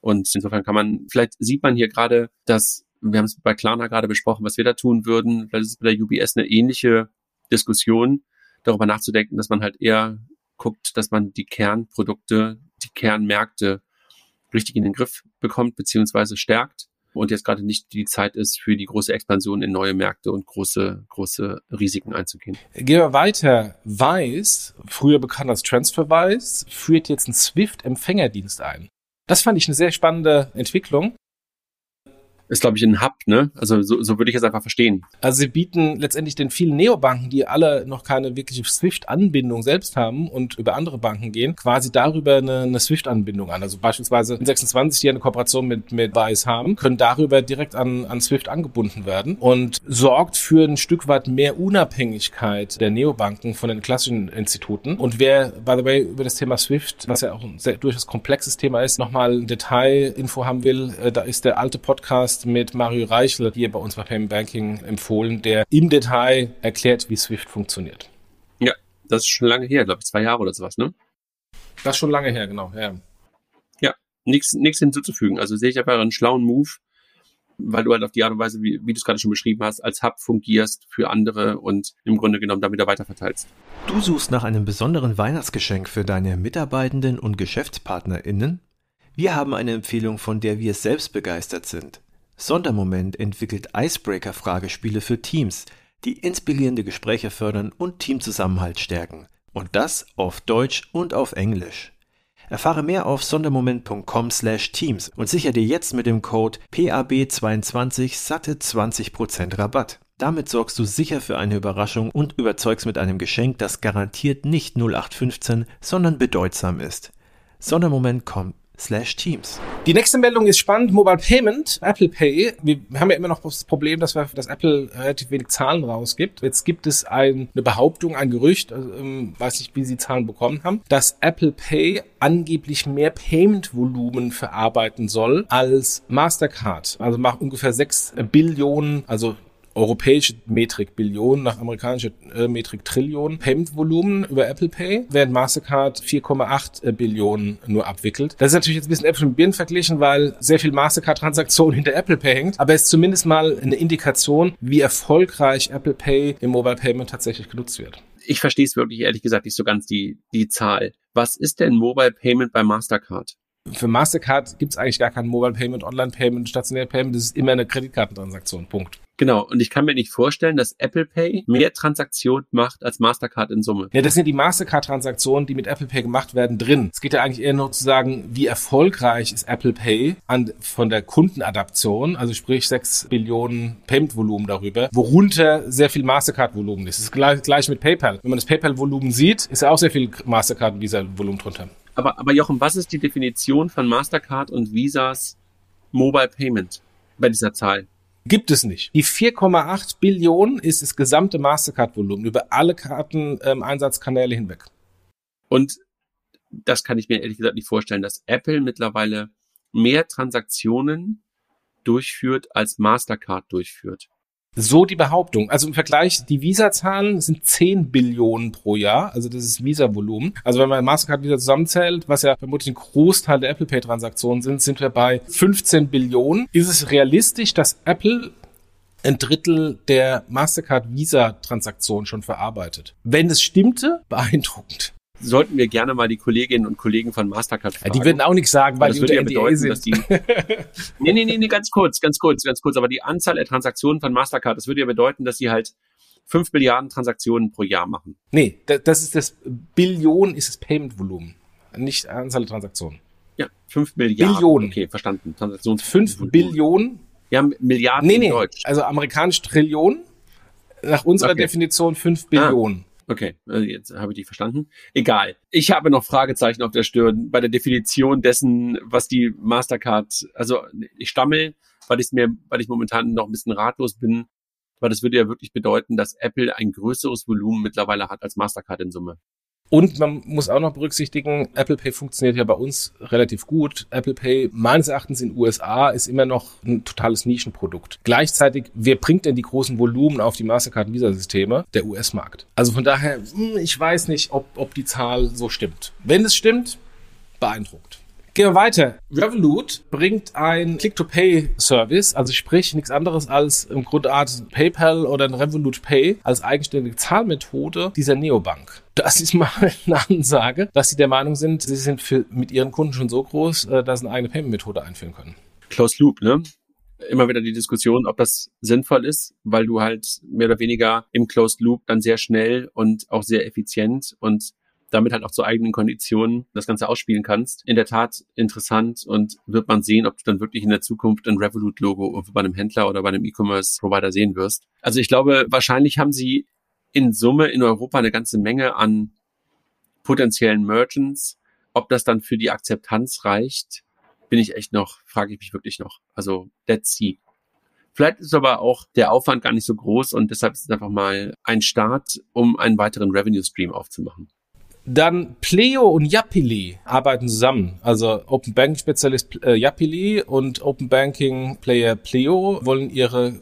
Und insofern kann man, vielleicht sieht man hier gerade, dass, wir haben es bei Klarna gerade besprochen, was wir da tun würden. Vielleicht ist es bei der UBS eine ähnliche Diskussion, darüber nachzudenken, dass man halt eher guckt, dass man die Kernprodukte, die Kernmärkte richtig in den Griff bekommt, beziehungsweise stärkt und jetzt gerade nicht die Zeit ist, für die große Expansion in neue Märkte und große, große Risiken einzugehen. Gehen wir weiter. Weiß, früher bekannt als TransferWise, führt jetzt einen Swift-Empfängerdienst ein. Das fand ich eine sehr spannende Entwicklung ist, glaube ich, ein Hub, ne? Also so, so würde ich es einfach verstehen. Also sie bieten letztendlich den vielen Neobanken, die alle noch keine wirkliche SWIFT-Anbindung selbst haben und über andere Banken gehen, quasi darüber eine, eine SWIFT-Anbindung an. Also beispielsweise 26, die eine Kooperation mit, mit Wise haben, können darüber direkt an, an SWIFT angebunden werden und sorgt für ein Stück weit mehr Unabhängigkeit der Neobanken von den klassischen Instituten. Und wer, by the way, über das Thema SWIFT, was ja auch ein sehr durchaus komplexes Thema ist, nochmal Detailinfo haben will, äh, da ist der alte Podcast Podcast mit Mario Reichel hier bei uns bei Payment Banking empfohlen, der im Detail erklärt, wie Swift funktioniert. Ja, das ist schon lange her, glaube ich, zwei Jahre oder sowas, ne? Das ist schon lange her, genau, ja. Ja, nichts hinzuzufügen. Also sehe ich einfach einen schlauen Move, weil du halt auf die Art und Weise, wie, wie du es gerade schon beschrieben hast, als Hub fungierst für andere und im Grunde genommen dann wieder weiterverteilst. Du suchst nach einem besonderen Weihnachtsgeschenk für deine Mitarbeitenden und GeschäftspartnerInnen? Wir haben eine Empfehlung, von der wir selbst begeistert sind. Sondermoment entwickelt Icebreaker-Fragespiele für Teams, die inspirierende Gespräche fördern und Teamzusammenhalt stärken. Und das auf Deutsch und auf Englisch. Erfahre mehr auf sondermoment.com/teams und sichere dir jetzt mit dem Code PAB22 satte 20% Rabatt. Damit sorgst du sicher für eine Überraschung und überzeugst mit einem Geschenk, das garantiert nicht 0815, sondern bedeutsam ist. Sondermoment kommt slash Teams. Die nächste Meldung ist spannend. Mobile Payment, Apple Pay. Wir haben ja immer noch das Problem, dass, wir, dass Apple relativ wenig Zahlen rausgibt. Jetzt gibt es ein, eine Behauptung, ein Gerücht, also, ähm, weiß nicht, wie sie Zahlen bekommen haben, dass Apple Pay angeblich mehr Payment-Volumen verarbeiten soll als Mastercard. Also macht ungefähr 6 Billionen, also europäische Metrik Billionen nach amerikanischer äh, Metrik Trillionen Payment-Volumen über Apple Pay, während Mastercard 4,8 äh, Billionen nur abwickelt. Das ist natürlich jetzt ein bisschen Äpfel mit Birnen verglichen, weil sehr viel Mastercard-Transaktionen *laughs* hinter Apple Pay hängt, aber es ist zumindest mal eine Indikation, wie erfolgreich Apple Pay im Mobile Payment tatsächlich genutzt wird. Ich verstehe es wirklich ehrlich gesagt nicht so ganz die, die Zahl. Was ist denn Mobile Payment bei Mastercard? Für Mastercard gibt es eigentlich gar kein Mobile Payment, Online Payment, stationär Payment. Das ist immer eine Kreditkartentransaktion. Punkt. Genau, und ich kann mir nicht vorstellen, dass Apple Pay mehr Transaktionen macht als Mastercard in Summe. Ja, das sind die Mastercard-Transaktionen, die mit Apple Pay gemacht werden, drin. Es geht ja eigentlich eher nur zu sagen, wie erfolgreich ist Apple Pay an, von der Kundenadaption, also sprich 6 Billionen Payment-Volumen darüber, worunter sehr viel Mastercard-Volumen ist. Das ist gleich, gleich mit PayPal. Wenn man das PayPal-Volumen sieht, ist ja auch sehr viel Mastercard und Visa-Volumen drunter. Aber, aber Jochen, was ist die Definition von Mastercard und Visas Mobile Payment bei dieser Zahl? Gibt es nicht. Die 4,8 Billionen ist das gesamte Mastercard-Volumen über alle Karteneinsatzkanäle ähm, hinweg. Und das kann ich mir ehrlich gesagt nicht vorstellen, dass Apple mittlerweile mehr Transaktionen durchführt als Mastercard durchführt. So die Behauptung. Also im Vergleich, die Visa-Zahlen sind 10 Billionen pro Jahr, also das ist Visa-Volumen. Also wenn man Mastercard wieder zusammenzählt, was ja vermutlich ein Großteil der Apple Pay-Transaktionen sind, sind wir bei 15 Billionen. Ist es realistisch, dass Apple ein Drittel der Mastercard Visa-Transaktionen schon verarbeitet? Wenn es stimmte, beeindruckend sollten wir gerne mal die Kolleginnen und Kollegen von Mastercard fragen. Ja, die würden auch nichts sagen, weil, das würde ja bedeuten, sind. dass die *laughs* Nee, nee, nee, nee, ganz kurz, ganz kurz, ganz kurz, aber die Anzahl der Transaktionen von Mastercard, das würde ja bedeuten, dass sie halt fünf Milliarden Transaktionen pro Jahr machen. Nee, das ist das Billion ist das Payment Volumen, nicht Anzahl der Transaktionen. Ja, fünf Milliarden. Billionen. Okay, verstanden. Transaktions fünf Billionen. Ja, Milliarden nee, nee, Deutsch. Also amerikanisch Trillionen. Nach unserer okay. Definition fünf Billionen. Ah. Okay, also jetzt habe ich dich verstanden. Egal. Ich habe noch Fragezeichen auf der Stirn bei der Definition dessen, was die Mastercard, also ich stammel, weil ich mir, weil ich momentan noch ein bisschen ratlos bin, weil das würde ja wirklich bedeuten, dass Apple ein größeres Volumen mittlerweile hat als Mastercard in Summe. Und man muss auch noch berücksichtigen, Apple Pay funktioniert ja bei uns relativ gut. Apple Pay meines Erachtens in den USA ist immer noch ein totales Nischenprodukt. Gleichzeitig, wer bringt denn die großen Volumen auf die Mastercard Visa-Systeme? Der US-Markt. Also von daher, hm, ich weiß nicht, ob, ob die Zahl so stimmt. Wenn es stimmt, beeindruckt. Gehen wir weiter. Revolut bringt ein Click-to-Pay-Service, also sprich nichts anderes als im Grundart PayPal oder ein Revolut Pay als eigenständige Zahlmethode dieser Neobank. Das ist mal eine Ansage, dass sie der Meinung sind, sie sind für, mit ihren Kunden schon so groß, äh, dass sie eine eigene Payment-Methode einführen können. Closed Loop, ne? Immer wieder die Diskussion, ob das sinnvoll ist, weil du halt mehr oder weniger im Closed Loop dann sehr schnell und auch sehr effizient und damit halt auch zu eigenen Konditionen das Ganze ausspielen kannst. In der Tat interessant und wird man sehen, ob du dann wirklich in der Zukunft ein Revolut-Logo bei einem Händler oder bei einem E-Commerce-Provider sehen wirst. Also ich glaube, wahrscheinlich haben sie in Summe in Europa eine ganze Menge an potenziellen Merchants. Ob das dann für die Akzeptanz reicht, bin ich echt noch, frage ich mich wirklich noch. Also, let's see. Vielleicht ist aber auch der Aufwand gar nicht so groß und deshalb ist es einfach mal ein Start, um einen weiteren Revenue Stream aufzumachen. Dann Pleo und Yapili arbeiten zusammen. Also Open Banking Spezialist äh, Yapili und Open Banking Player Pleo wollen ihre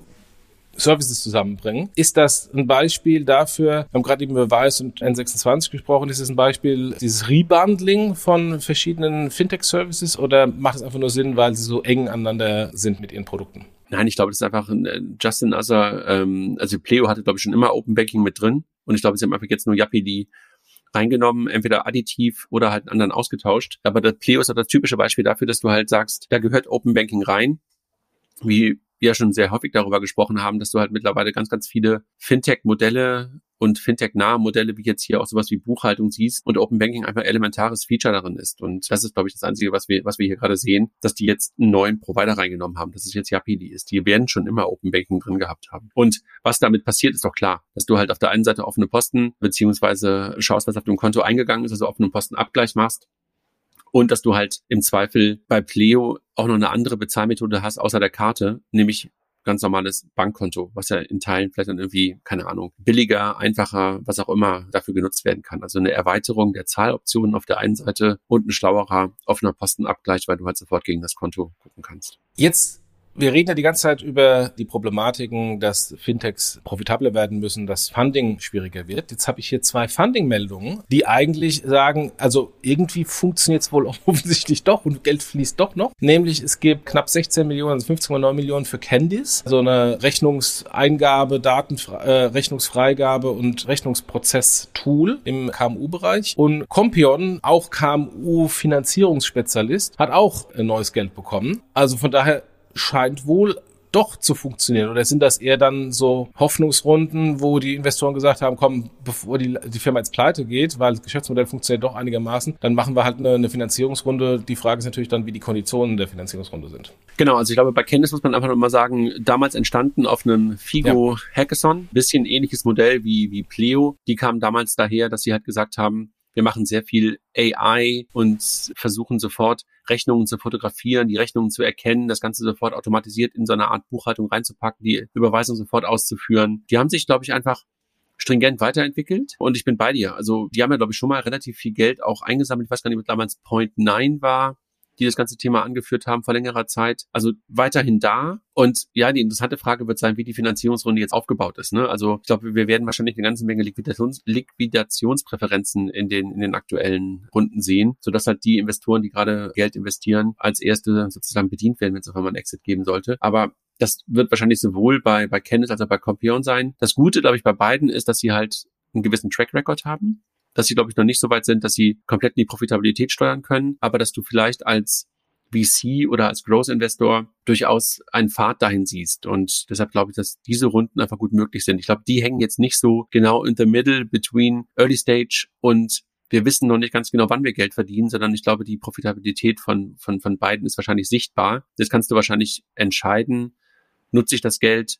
Services zusammenbringen. Ist das ein Beispiel dafür, wir haben gerade eben über Weiß und N26 gesprochen, ist es ein Beispiel dieses Rebundling von verschiedenen Fintech-Services oder macht es einfach nur Sinn, weil sie so eng aneinander sind mit ihren Produkten? Nein, ich glaube, das ist einfach ein äh, Justin Other, ähm, also Pleo hatte, glaube ich, schon immer Open Banking mit drin und ich glaube, sie haben einfach jetzt nur Yapili reingenommen, entweder additiv oder halt einen anderen ausgetauscht. Aber das Pleo ist auch das typische Beispiel dafür, dass du halt sagst, da gehört Open Banking rein, wie wir schon sehr häufig darüber gesprochen haben, dass du halt mittlerweile ganz, ganz viele Fintech-Modelle und Fintech-nahe Modelle, wie jetzt hier auch sowas wie Buchhaltung siehst und Open Banking einfach elementares Feature darin ist. Und das ist, glaube ich, das Einzige, was wir, was wir hier gerade sehen, dass die jetzt einen neuen Provider reingenommen haben, dass es jetzt Yapili ist. Die werden schon immer Open Banking drin gehabt haben. Und was damit passiert, ist doch klar, dass du halt auf der einen Seite offene Posten beziehungsweise schaust, was auf dem Konto eingegangen ist, also offenen Postenabgleich machst und dass du halt im Zweifel bei Pleo auch noch eine andere Bezahlmethode hast außer der Karte, nämlich ganz normales Bankkonto, was ja in Teilen vielleicht dann irgendwie, keine Ahnung, billiger, einfacher, was auch immer dafür genutzt werden kann. Also eine Erweiterung der Zahloptionen auf der einen Seite und ein schlauerer offener Postenabgleich, weil du halt sofort gegen das Konto gucken kannst. Jetzt wir reden ja die ganze Zeit über die Problematiken, dass Fintechs profitabler werden müssen, dass Funding schwieriger wird. Jetzt habe ich hier zwei Funding-Meldungen, die eigentlich sagen, also irgendwie funktioniert es wohl *laughs* offensichtlich doch und Geld fließt doch noch. Nämlich es gibt knapp 16 Millionen, also 15,9 Millionen für Candice, so eine Rechnungseingabe, Daten, äh, Rechnungsfreigabe und Rechnungsprozess-Tool im KMU-Bereich. Und Compion, auch KMU-Finanzierungsspezialist, hat auch neues Geld bekommen. Also von daher scheint wohl doch zu funktionieren? Oder sind das eher dann so Hoffnungsrunden, wo die Investoren gesagt haben, komm, bevor die, die Firma jetzt pleite geht, weil das Geschäftsmodell funktioniert doch einigermaßen, dann machen wir halt eine, eine Finanzierungsrunde. Die Frage ist natürlich dann, wie die Konditionen der Finanzierungsrunde sind. Genau, also ich glaube, bei Candice muss man einfach nur mal sagen, damals entstanden auf einem Figo ja. Hackathon, bisschen ähnliches Modell wie, wie Pleo. Die kamen damals daher, dass sie halt gesagt haben, wir machen sehr viel AI und versuchen sofort Rechnungen zu fotografieren, die Rechnungen zu erkennen, das Ganze sofort automatisiert in so eine Art Buchhaltung reinzupacken, die Überweisung sofort auszuführen. Die haben sich, glaube ich, einfach stringent weiterentwickelt und ich bin bei dir. Also die haben ja, glaube ich, schon mal relativ viel Geld auch eingesammelt. Weiß gar nicht, ob damals Point 9 war die das ganze Thema angeführt haben vor längerer Zeit. Also weiterhin da. Und ja, die interessante Frage wird sein, wie die Finanzierungsrunde jetzt aufgebaut ist. Ne? Also ich glaube, wir werden wahrscheinlich eine ganze Menge Liquidations Liquidationspräferenzen in den, in den aktuellen Runden sehen, sodass halt die Investoren, die gerade Geld investieren, als erste sozusagen bedient werden, wenn es auf einmal einen Exit geben sollte. Aber das wird wahrscheinlich sowohl bei, bei Candice als auch bei Compion sein. Das Gute, glaube ich, bei beiden ist, dass sie halt einen gewissen Track Record haben dass sie, glaube ich, noch nicht so weit sind, dass sie komplett in die Profitabilität steuern können, aber dass du vielleicht als VC oder als Growth Investor durchaus einen Pfad dahin siehst. Und deshalb glaube ich, dass diese Runden einfach gut möglich sind. Ich glaube, die hängen jetzt nicht so genau in the middle between Early Stage und wir wissen noch nicht ganz genau, wann wir Geld verdienen, sondern ich glaube, die Profitabilität von, von, von beiden ist wahrscheinlich sichtbar. Jetzt kannst du wahrscheinlich entscheiden, nutze ich das Geld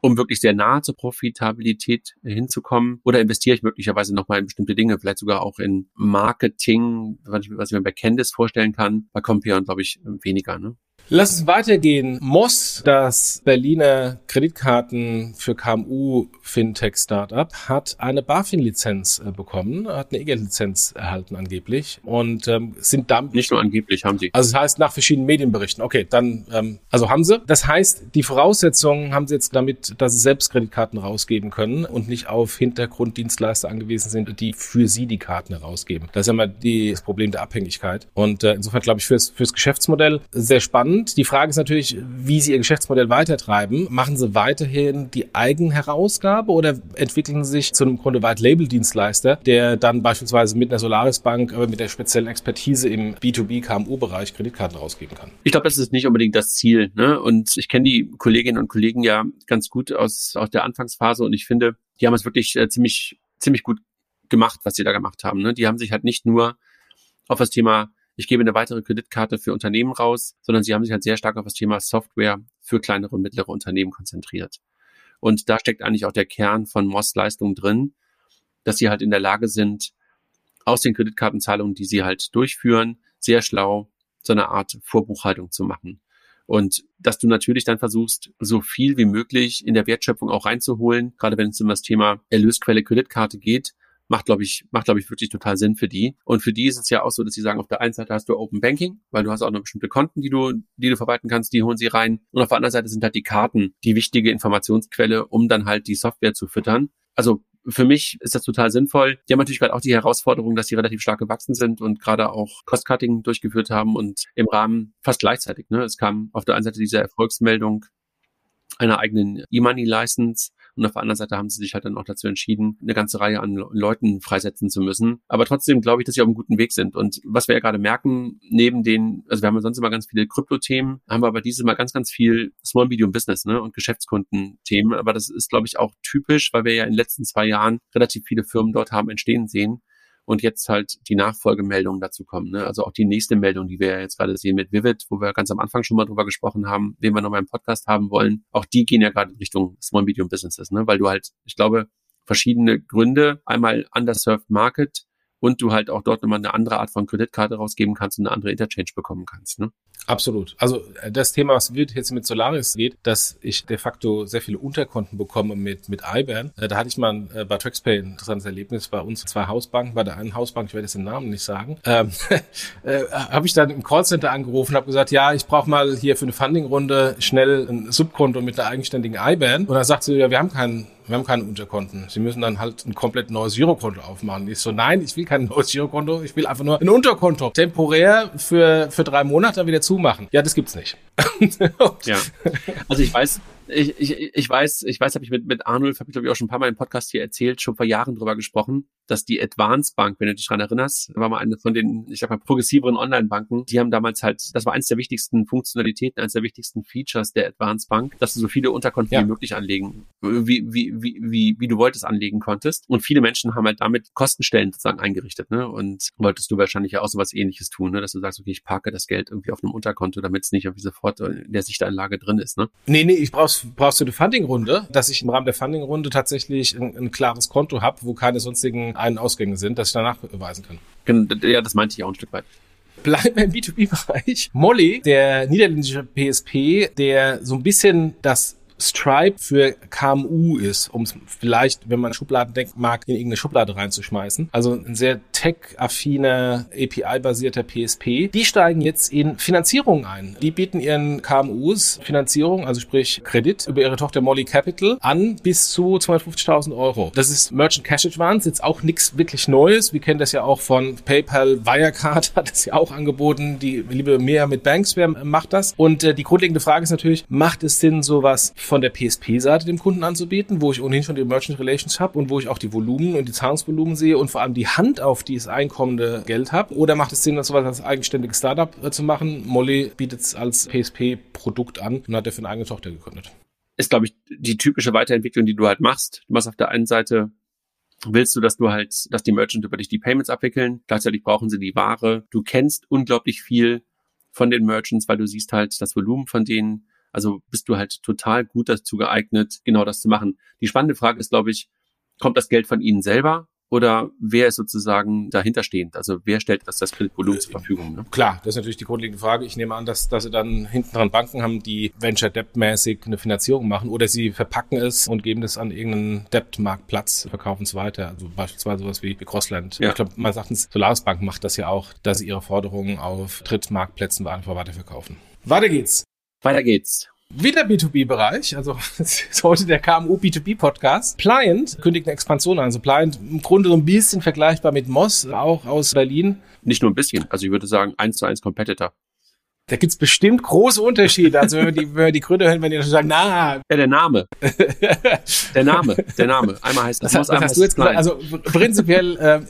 um wirklich sehr nah zur Profitabilität hinzukommen? Oder investiere ich möglicherweise nochmal in bestimmte Dinge, vielleicht sogar auch in Marketing, was ich, was ich mir bei Candice vorstellen kann, bei Compion glaube ich weniger. Ne? Lass uns weitergehen. Moss, das Berliner Kreditkarten für KMU Fintech Startup, hat eine BaFin-Lizenz äh, bekommen, hat eine E-Geld-Lizenz erhalten angeblich und ähm, sind damit nicht nur angeblich haben sie. Also das heißt nach verschiedenen Medienberichten. Okay, dann ähm, also haben sie. Das heißt, die Voraussetzungen haben sie jetzt damit, dass sie selbst Kreditkarten rausgeben können und nicht auf Hintergrunddienstleister angewiesen sind, die für sie die Karten herausgeben. Das ist ja immer die, das Problem der Abhängigkeit. Und äh, insofern glaube ich fürs fürs Geschäftsmodell sehr spannend spannend. Die Frage ist natürlich, wie Sie Ihr Geschäftsmodell weitertreiben. Machen Sie weiterhin die Eigenherausgabe oder entwickeln Sie sich zu einem Grunde White Label Dienstleister, der dann beispielsweise mit einer Solaris Bank, aber mit der speziellen Expertise im B2B KMU Bereich Kreditkarten rausgeben kann? Ich glaube, das ist nicht unbedingt das Ziel. Ne? Und ich kenne die Kolleginnen und Kollegen ja ganz gut aus, aus der Anfangsphase und ich finde, die haben es wirklich äh, ziemlich, ziemlich gut gemacht, was sie da gemacht haben. Ne? Die haben sich halt nicht nur auf das Thema ich gebe eine weitere Kreditkarte für Unternehmen raus, sondern sie haben sich halt sehr stark auf das Thema Software für kleinere und mittlere Unternehmen konzentriert. Und da steckt eigentlich auch der Kern von Moss Leistung drin, dass sie halt in der Lage sind, aus den Kreditkartenzahlungen, die sie halt durchführen, sehr schlau so eine Art Vorbuchhaltung zu machen. Und dass du natürlich dann versuchst, so viel wie möglich in der Wertschöpfung auch reinzuholen, gerade wenn es um das Thema Erlösquelle Kreditkarte geht, macht, glaube ich, macht, glaube ich, wirklich total Sinn für die. Und für die ist es ja auch so, dass sie sagen, auf der einen Seite hast du Open Banking, weil du hast auch noch bestimmte Konten, die du, die du verwalten kannst, die holen sie rein. Und auf der anderen Seite sind halt die Karten die wichtige Informationsquelle, um dann halt die Software zu füttern. Also für mich ist das total sinnvoll. Die haben natürlich gerade auch die Herausforderung, dass sie relativ stark gewachsen sind und gerade auch Cost-Cutting durchgeführt haben und im Rahmen fast gleichzeitig. Ne? Es kam auf der einen Seite diese Erfolgsmeldung einer eigenen E-Money-License und auf der anderen Seite haben sie sich halt dann auch dazu entschieden, eine ganze Reihe an Leuten freisetzen zu müssen. Aber trotzdem glaube ich, dass sie auf einem guten Weg sind. Und was wir ja gerade merken, neben den, also wir haben ja sonst immer ganz viele Krypto-Themen, haben wir aber dieses Mal ganz, ganz viel Small Medium Business ne, und Geschäftskundenthemen. Aber das ist, glaube ich, auch typisch, weil wir ja in den letzten zwei Jahren relativ viele Firmen dort haben entstehen sehen und jetzt halt die Nachfolgemeldungen dazu kommen. Ne? Also auch die nächste Meldung, die wir ja jetzt gerade sehen mit Vivid, wo wir ganz am Anfang schon mal drüber gesprochen haben, wen wir nochmal im Podcast haben wollen. Auch die gehen ja gerade in Richtung Small Medium Businesses, ne? weil du halt, ich glaube, verschiedene Gründe, einmal underserved Market, und du halt auch dort nochmal eine andere Art von Kreditkarte rausgeben kannst und eine andere Interchange bekommen kannst. Ne? Absolut. Also äh, das Thema, was wird jetzt mit Solaris geht, dass ich de facto sehr viele Unterkonten bekomme mit, mit IBAN. Äh, da hatte ich mal äh, bei TraxPay ein interessantes Erlebnis bei uns zwei Hausbanken, bei der einen Hausbank, ich werde jetzt den Namen nicht sagen, ähm, *laughs* äh, habe ich dann im Callcenter angerufen habe gesagt, ja, ich brauche mal hier für eine Fundingrunde schnell ein Subkonto mit einer eigenständigen IBAN. Und dann sagt sie, ja, wir haben keinen wir haben keine Unterkonten. Sie müssen dann halt ein komplett neues Girokonto aufmachen. Ich so, nein, ich will kein *laughs* neues Girokonto, ich will einfach nur ein Unterkonto. Temporär für, für drei Monate wieder zumachen. Ja, das gibt's nicht. *laughs* ja. Also ich weiß, ich, ich, ich weiß, ich weiß, habe ich mit, mit Arnulf, habe ich glaube ich auch schon ein paar Mal im Podcast hier erzählt, schon vor Jahren drüber gesprochen, dass die Advance Bank, wenn du dich dran erinnerst, war mal eine von den, ich sag mal, progressiveren Online-Banken, die haben damals halt, das war eines der wichtigsten Funktionalitäten, eines der wichtigsten Features der Advance Bank, dass du so viele Unterkonten ja. wie möglich anlegen, wie, wie, wie, wie, wie du wolltest anlegen konntest. Und viele Menschen haben halt damit Kostenstellen sozusagen eingerichtet, ne? Und wolltest du wahrscheinlich ja auch sowas ähnliches tun, ne? Dass du sagst, okay, ich parke das Geld irgendwie auf einem Unterkonto, damit es nicht irgendwie sofort in der Sichtanlage drin ist, ne? Nee, nee, ich brauch's brauchst du eine Funding-Runde, dass ich im Rahmen der Funding-Runde tatsächlich ein, ein klares Konto habe, wo keine sonstigen Ein- Ausgänge sind, dass ich danach beweisen kann. Ja, das meinte ich auch ein Stück weit. Bleiben wir im B2B-Bereich. Molly, der niederländische PSP, der so ein bisschen das Stripe für KMU ist, um es vielleicht, wenn man Schubladen denkt mag, in irgendeine Schublade reinzuschmeißen. Also ein sehr tech-affiner, API-basierter PSP. Die steigen jetzt in Finanzierung ein. Die bieten ihren KMUs Finanzierung, also sprich Kredit, über ihre Tochter Molly Capital an bis zu 250.000 Euro. Das ist Merchant Cash Advance, jetzt auch nichts wirklich Neues. Wir kennen das ja auch von PayPal, Wirecard hat das ja auch angeboten. Die liebe mehr mit Banksware macht das. Und äh, die grundlegende Frage ist natürlich, macht es Sinn, sowas von der PSP-Seite dem Kunden anzubieten, wo ich ohnehin schon die Merchant Relations habe und wo ich auch die Volumen und die Zahlungsvolumen sehe und vor allem die Hand auf dieses einkommende Geld habe? Oder macht es Sinn, das sowas als eigenständiges Startup äh, zu machen? Molly bietet es als PSP-Produkt an und hat dafür eine eigene Tochter gegründet. Ist, glaube ich, die typische Weiterentwicklung, die du halt machst. Du machst auf der einen Seite willst du, dass du halt, dass die Merchant über dich die Payments abwickeln. Gleichzeitig brauchen sie die Ware. Du kennst unglaublich viel von den Merchants, weil du siehst halt das Volumen von denen Also bist du halt total gut dazu geeignet, genau das zu machen. Die spannende Frage ist, glaube ich, kommt das Geld von Ihnen selber oder wer ist sozusagen dahinter stehend? Also wer stellt das, das Kreditvolumen zur Verfügung? Ne? Klar, das ist natürlich die grundlegende Frage. Ich nehme an, dass, dass sie dann hinten dran Banken haben, die Venture Debt mäßig eine Finanzierung machen oder sie verpacken es und geben das an irgendeinen Debt-Marktplatz, verkaufen es weiter. Also beispielsweise sowas wie, wie Crossland. Ja. Ich glaube, man sagt, Solaris Bank macht das ja auch, dass sie ihre Forderungen auf Drittmarktplätzen einfach weiterverkaufen. Weiter geht's. Weiter geht's. Wieder B2B-Bereich, also *laughs* das ist heute der KMU B2B-Podcast. Pliant kündigt eine Expansion an. Also Pliant im Grunde so ein bisschen vergleichbar mit Moss, auch aus Berlin. Nicht nur ein bisschen, also ich würde sagen eins zu eins Competitor. Da gibt's bestimmt große Unterschiede. Also wenn wir die, wenn wir die Gründe hören, wenn die sagen, na. Ja, der Name. *laughs* der Name, der Name. Einmal heißt das Moss, was hast du jetzt gesagt? Also prinzipiell äh,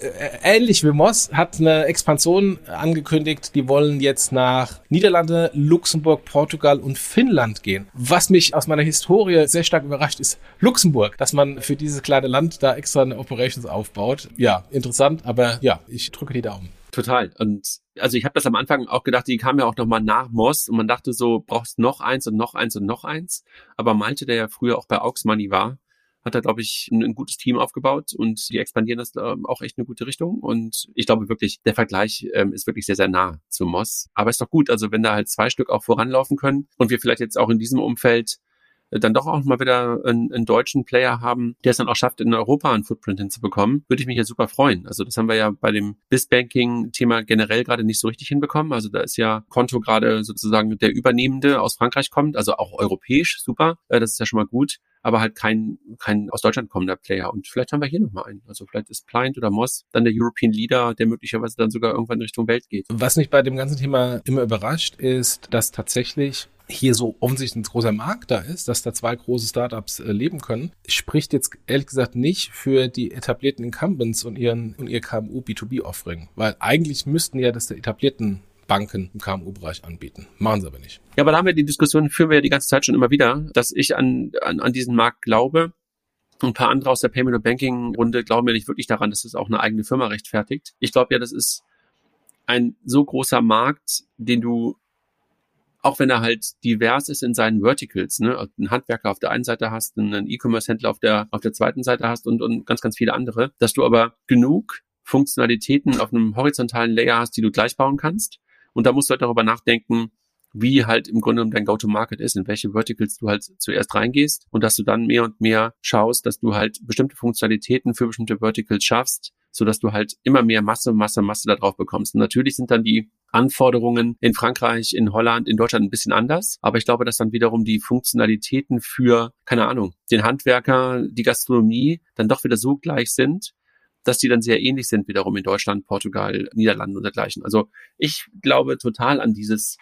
ähnlich wie Moss hat eine Expansion angekündigt. Die wollen jetzt nach Niederlande, Luxemburg, Portugal und Finnland gehen. Was mich aus meiner Historie sehr stark überrascht ist Luxemburg, dass man für dieses kleine Land da extra eine Operations aufbaut. Ja, interessant, aber ja, ich drücke die Daumen. Total. Und also ich habe das am Anfang auch gedacht, die kam ja auch nochmal nach Moss und man dachte so, brauchst noch eins und noch eins und noch eins. Aber Malte, der ja früher auch bei Aux Money war, hat da, glaube ich, ein, ein, gutes Team aufgebaut und die expandieren das äh, auch echt in eine gute Richtung. Und ich glaube wirklich, der Vergleich ähm, ist wirklich sehr, sehr nah zu Moss. Aber ist doch gut, also wenn da halt zwei Stück auch voranlaufen können und wir vielleicht jetzt auch in diesem Umfeld dann doch auch mal wieder einen, einen deutschen Player haben, der es dann auch schafft, in Europa einen Footprint hinzubekommen, würde ich mich ja super freuen. Also das haben wir ja bei dem BIS-Banking-Thema generell gerade nicht so richtig hinbekommen. Also da ist ja Konto gerade sozusagen der Übernehmende aus Frankreich kommt, also auch europäisch, super. Äh, das ist ja schon mal gut aber halt kein, kein aus Deutschland kommender Player. Und vielleicht haben wir hier nochmal einen. Also vielleicht ist Pliant oder Moss dann der European Leader, der möglicherweise dann sogar irgendwann in Richtung Welt geht. Was mich bei dem ganzen Thema immer überrascht, ist, dass tatsächlich hier so offensichtlich ein großer Markt da ist, dass da zwei große Startups äh, leben können, spricht jetzt ehrlich gesagt nicht für die etablierten Incumbents und ihren und ihr KMU B2B Offering, weil eigentlich müssten ja das der etablierten Banken im KMU-Bereich anbieten. Machen sie aber nicht. Ja, aber da haben wir die Diskussion, führen wir ja die ganze Zeit schon immer wieder, dass ich an, an, an diesen Markt glaube. Ein paar andere aus der Payment und Banking Runde glauben ja nicht wirklich daran, dass es auch eine eigene Firma rechtfertigt. Ich glaube ja, das ist ein so großer Markt, den du auch wenn er halt divers ist in seinen Verticals, ne, einen Handwerker auf der einen Seite hast, einen E-Commerce-Händler auf der, auf der zweiten Seite hast und, und ganz, ganz viele andere, dass du aber genug Funktionalitäten auf einem horizontalen Layer hast, die du gleich bauen kannst. Und da musst du halt darüber nachdenken, wie halt im Grunde dein Go-to-Market ist, in welche Verticals du halt zuerst reingehst. Und dass du dann mehr und mehr schaust, dass du halt bestimmte Funktionalitäten für bestimmte Verticals schaffst, so dass du halt immer mehr Masse, Masse, Masse da drauf bekommst. Und natürlich sind dann die Anforderungen in Frankreich, in Holland, in Deutschland ein bisschen anders. Aber ich glaube, dass dann wiederum die Funktionalitäten für, keine Ahnung, den Handwerker, die Gastronomie dann doch wieder so gleich sind, dass die dann sehr ähnlich sind wiederum in Deutschland, Portugal, Niederlanden und dergleichen. Also ich glaube total an dieses,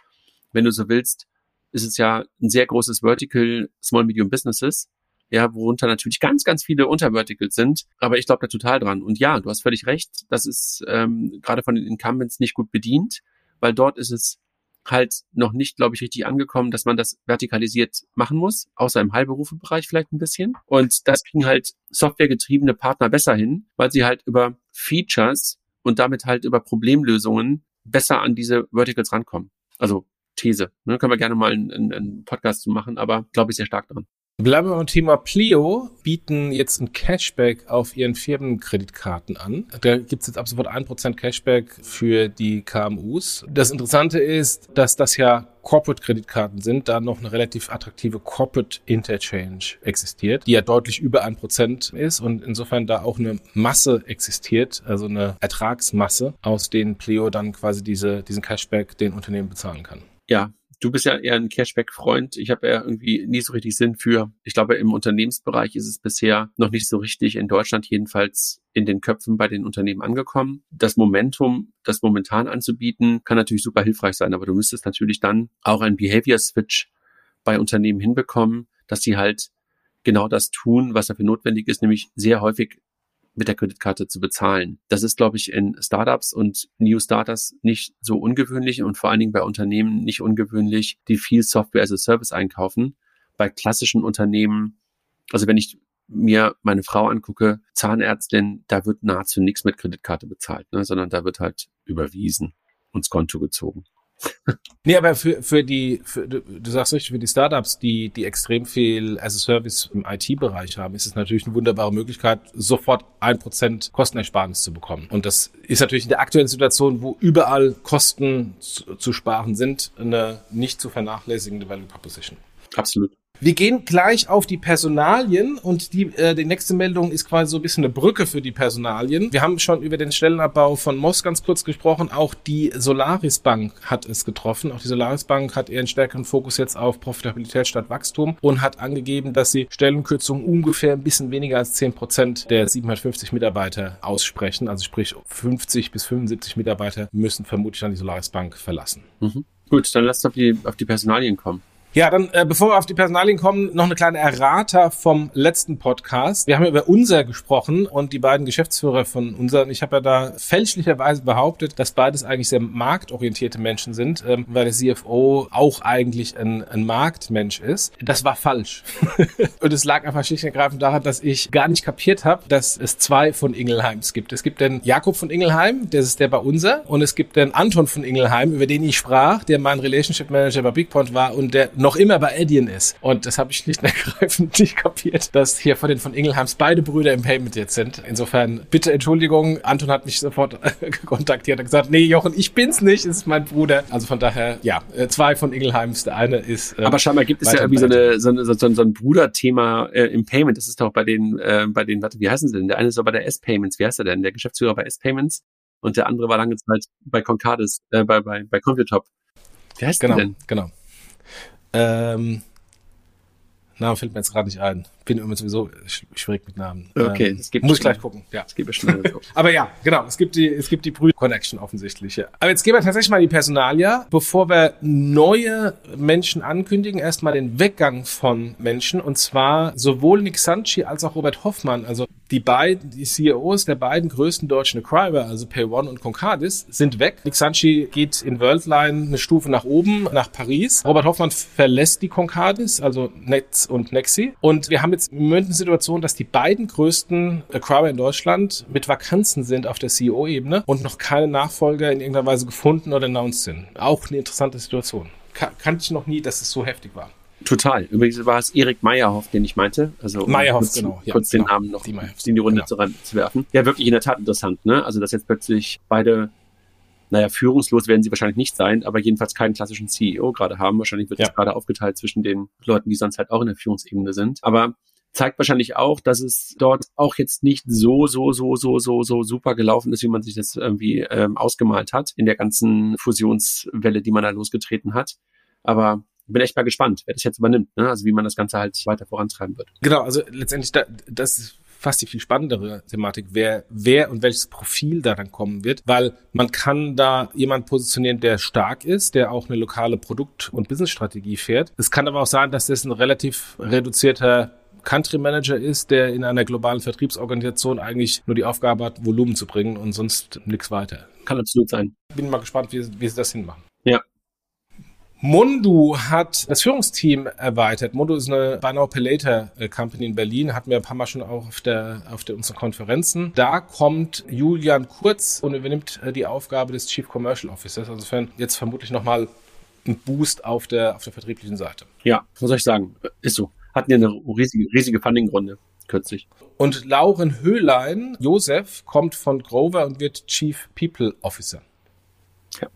wenn du so willst, ist es ja ein sehr großes Vertical Small Medium Businesses, ja, worunter natürlich ganz, ganz viele Unterverticals sind. Aber ich glaube da total dran. Und ja, du hast völlig recht, das ist ähm, gerade von den Incumbents nicht gut bedient weil dort ist es halt noch nicht, glaube ich, richtig angekommen, dass man das vertikalisiert machen muss, außer im Heilberufebereich vielleicht ein bisschen. Und das kriegen halt softwaregetriebene Partner besser hin, weil sie halt über Features und damit halt über Problemlösungen besser an diese Verticals rankommen. Also These. Ne, können wir gerne mal einen, Podcast zu machen, aber glaube ich sehr stark dran. Bleiben wir beim Thema Plio, bieten jetzt ein Cashback auf ihren Firmenkreditkarten an. Da gibt es jetzt ab sofort ein Prozent Cashback für die KMUs. Das Interessante ist, dass das ja Corporate-Kreditkarten sind, da noch eine relativ attraktive Corporate Interchange existiert, die ja deutlich über ein Prozent ist und insofern da auch eine Masse existiert, also eine Ertragsmasse, aus denen Pleo dann quasi diese, diesen Cashback den Unternehmen bezahlen kann. Ja, du bist ja eher ein Cashback-Freund. Ich habe ja irgendwie nie so richtig Sinn für. Ich glaube, im Unternehmensbereich ist es bisher noch nicht so richtig in Deutschland jedenfalls in den Köpfen bei den Unternehmen angekommen. Das Momentum, das momentan anzubieten, kann natürlich super hilfreich sein, aber du müsstest natürlich dann auch einen Behavior-Switch bei Unternehmen hinbekommen, dass sie halt genau das tun, was dafür notwendig ist, nämlich sehr häufig mit der Kreditkarte zu bezahlen. Das ist, glaube ich, in Startups und New Starters nicht so ungewöhnlich und vor allen Dingen bei Unternehmen nicht ungewöhnlich, die viel Software as a Service einkaufen. Bei klassischen Unternehmen, also wenn ich mir meine Frau angucke, Zahnärztin, da wird nahezu nichts mit Kreditkarte bezahlt, ne, sondern da wird halt überwiesen und ins Konto gezogen. *laughs* Nee, aber für, für die, für, du sagst richtig, für die Startups, die, die extrem viel as a Service im IT-Bereich haben, ist es natürlich eine wunderbare Möglichkeit, sofort ein Prozent Kostenersparnis zu bekommen. Und das ist natürlich in der aktuellen Situation, wo überall Kosten zu, zu sparen sind, eine nicht zu vernachlässigende Value Proposition. Absolut. Wir gehen gleich auf die Personalien und die, äh, die nächste Meldung ist quasi so ein bisschen eine Brücke für die Personalien. Wir haben schon über den Stellenabbau von Moss ganz kurz gesprochen. Auch die Solaris Bank hat es getroffen. Auch die Solaris Bank hat einen stärkeren Fokus jetzt auf Profitabilität statt Wachstum und hat angegeben, dass sie Stellenkürzungen ungefähr ein bisschen weniger als 10 Prozent der 750 Mitarbeiter aussprechen. Also sprich 50 bis 75 Mitarbeiter müssen vermutlich dann die Solaris Bank verlassen. Mhm. Gut, dann lasst auf die, auf die Personalien kommen. Ja, dann äh, bevor wir auf die Personalien kommen, noch eine kleine Errata vom letzten Podcast. Wir haben ja über unser gesprochen und die beiden Geschäftsführer von unser. Ich habe ja da fälschlicherweise behauptet, dass beides eigentlich sehr marktorientierte Menschen sind, ähm, weil der CFO auch eigentlich ein, ein Marktmensch ist. Das war falsch. *laughs* und es lag einfach schlicht und ergreifend daran, dass ich gar nicht kapiert habe, dass es zwei von Ingelheims gibt. Es gibt den Jakob von Ingelheim, das ist der bei unser, und es gibt den Anton von Ingelheim, über den ich sprach, der mein Relationship Manager bei Bigpoint war und der noch immer bei Adyen ist. Und das habe ich schlicht und *laughs* ergreifend nicht kapiert, dass hier von den von Ingelheims beide Brüder im Payment jetzt sind. Insofern bitte Entschuldigung. Anton hat mich sofort *laughs* kontaktiert und gesagt, nee, Jochen, ich bin's nicht, es ist mein Bruder. Also von daher, ja, äh, zwei von Ingelheims. Der eine ist. Ähm, Aber scheinbar gibt es ja irgendwie so, eine, so, eine, so, so ein Bruderthema äh, im Payment. Das ist doch bei den, äh, bei den, warte, wie heißen sie denn? Der eine ist doch bei der S-Payments. Wie heißt er denn? Der Geschäftsführer bei S-Payments. Und der andere war lange Zeit bei Concardis, äh, bei, bei, bei Computop. Wie heißt genau, der denn? Genau. Ähm, Name fällt mir jetzt gerade nicht ein. Bin immer sowieso schwierig mit Namen. Okay, ähm, es gibt muss ich gleich gucken. Ja, es gibt schnell. *laughs* Aber ja, genau. Es gibt die, es gibt die Brüder-Connection offensichtlich. Ja. Aber jetzt gehen wir tatsächlich mal in die Personalia, bevor wir neue Menschen ankündigen. Erstmal den Weggang von Menschen und zwar sowohl Nick Sanchi als auch Robert Hoffmann, also die beiden, die CEOs der beiden größten deutschen Acquirer, also PayOne und Concardis, sind weg. Nick Sanchi geht in Worldline eine Stufe nach oben, nach Paris. Robert Hoffmann verlässt die Concardis, also Netz und Nexi. Und wir haben jetzt im Moment eine Situation, dass die beiden größten Acquirer in Deutschland mit Vakanzen sind auf der CEO-Ebene und noch keine Nachfolger in irgendeiner Weise gefunden oder announced sind. Auch eine interessante Situation. kannte ich noch nie, dass es so heftig war. Total. Übrigens war es Erik Meyerhoff, den ich meinte. Also Meyerhoff, kurz, genau. Ja, kurz den genau. Namen noch die in die Runde genau. zu, zu, werfen. Ja, wirklich in der Tat interessant, ne? Also, dass jetzt plötzlich beide, naja, führungslos werden sie wahrscheinlich nicht sein, aber jedenfalls keinen klassischen CEO gerade haben. Wahrscheinlich wird ja. das gerade aufgeteilt zwischen den Leuten, die sonst halt auch in der Führungsebene sind. Aber zeigt wahrscheinlich auch, dass es dort auch jetzt nicht so, so, so, so, so, so super gelaufen ist, wie man sich das irgendwie ähm, ausgemalt hat in der ganzen Fusionswelle, die man da losgetreten hat. Aber bin echt mal gespannt, wer das jetzt übernimmt, ne? also wie man das Ganze halt weiter vorantreiben wird. Genau, also letztendlich, da, das ist fast die viel spannendere Thematik, wer, wer und welches Profil da dann kommen wird, weil man kann da jemand positionieren, der stark ist, der auch eine lokale Produkt- und Businessstrategie fährt. Es kann aber auch sein, dass das ein relativ reduzierter Country Manager ist, der in einer globalen Vertriebsorganisation eigentlich nur die Aufgabe hat, Volumen zu bringen und sonst nichts weiter. Kann absolut sein. Bin mal gespannt, wie, wie sie das hinmachen. Ja, Mundu hat das Führungsteam erweitert. Mundu ist eine Buy Now Pay Later äh, Company in Berlin, hatten wir ein paar Mal schon auch auf der auf der unseren Konferenzen. Da kommt Julian Kurz und übernimmt äh, die Aufgabe des Chief Commercial Officers. Insofern jetzt vermutlich nochmal ein Boost auf der auf der vertrieblichen Seite. Ja, was soll ich sagen? Ist so. Hatten ja eine riesige riesige Funding-Runde kürzlich. Und Lauren Höhlein, Josef, kommt von Grover und wird Chief People Officer. Ja.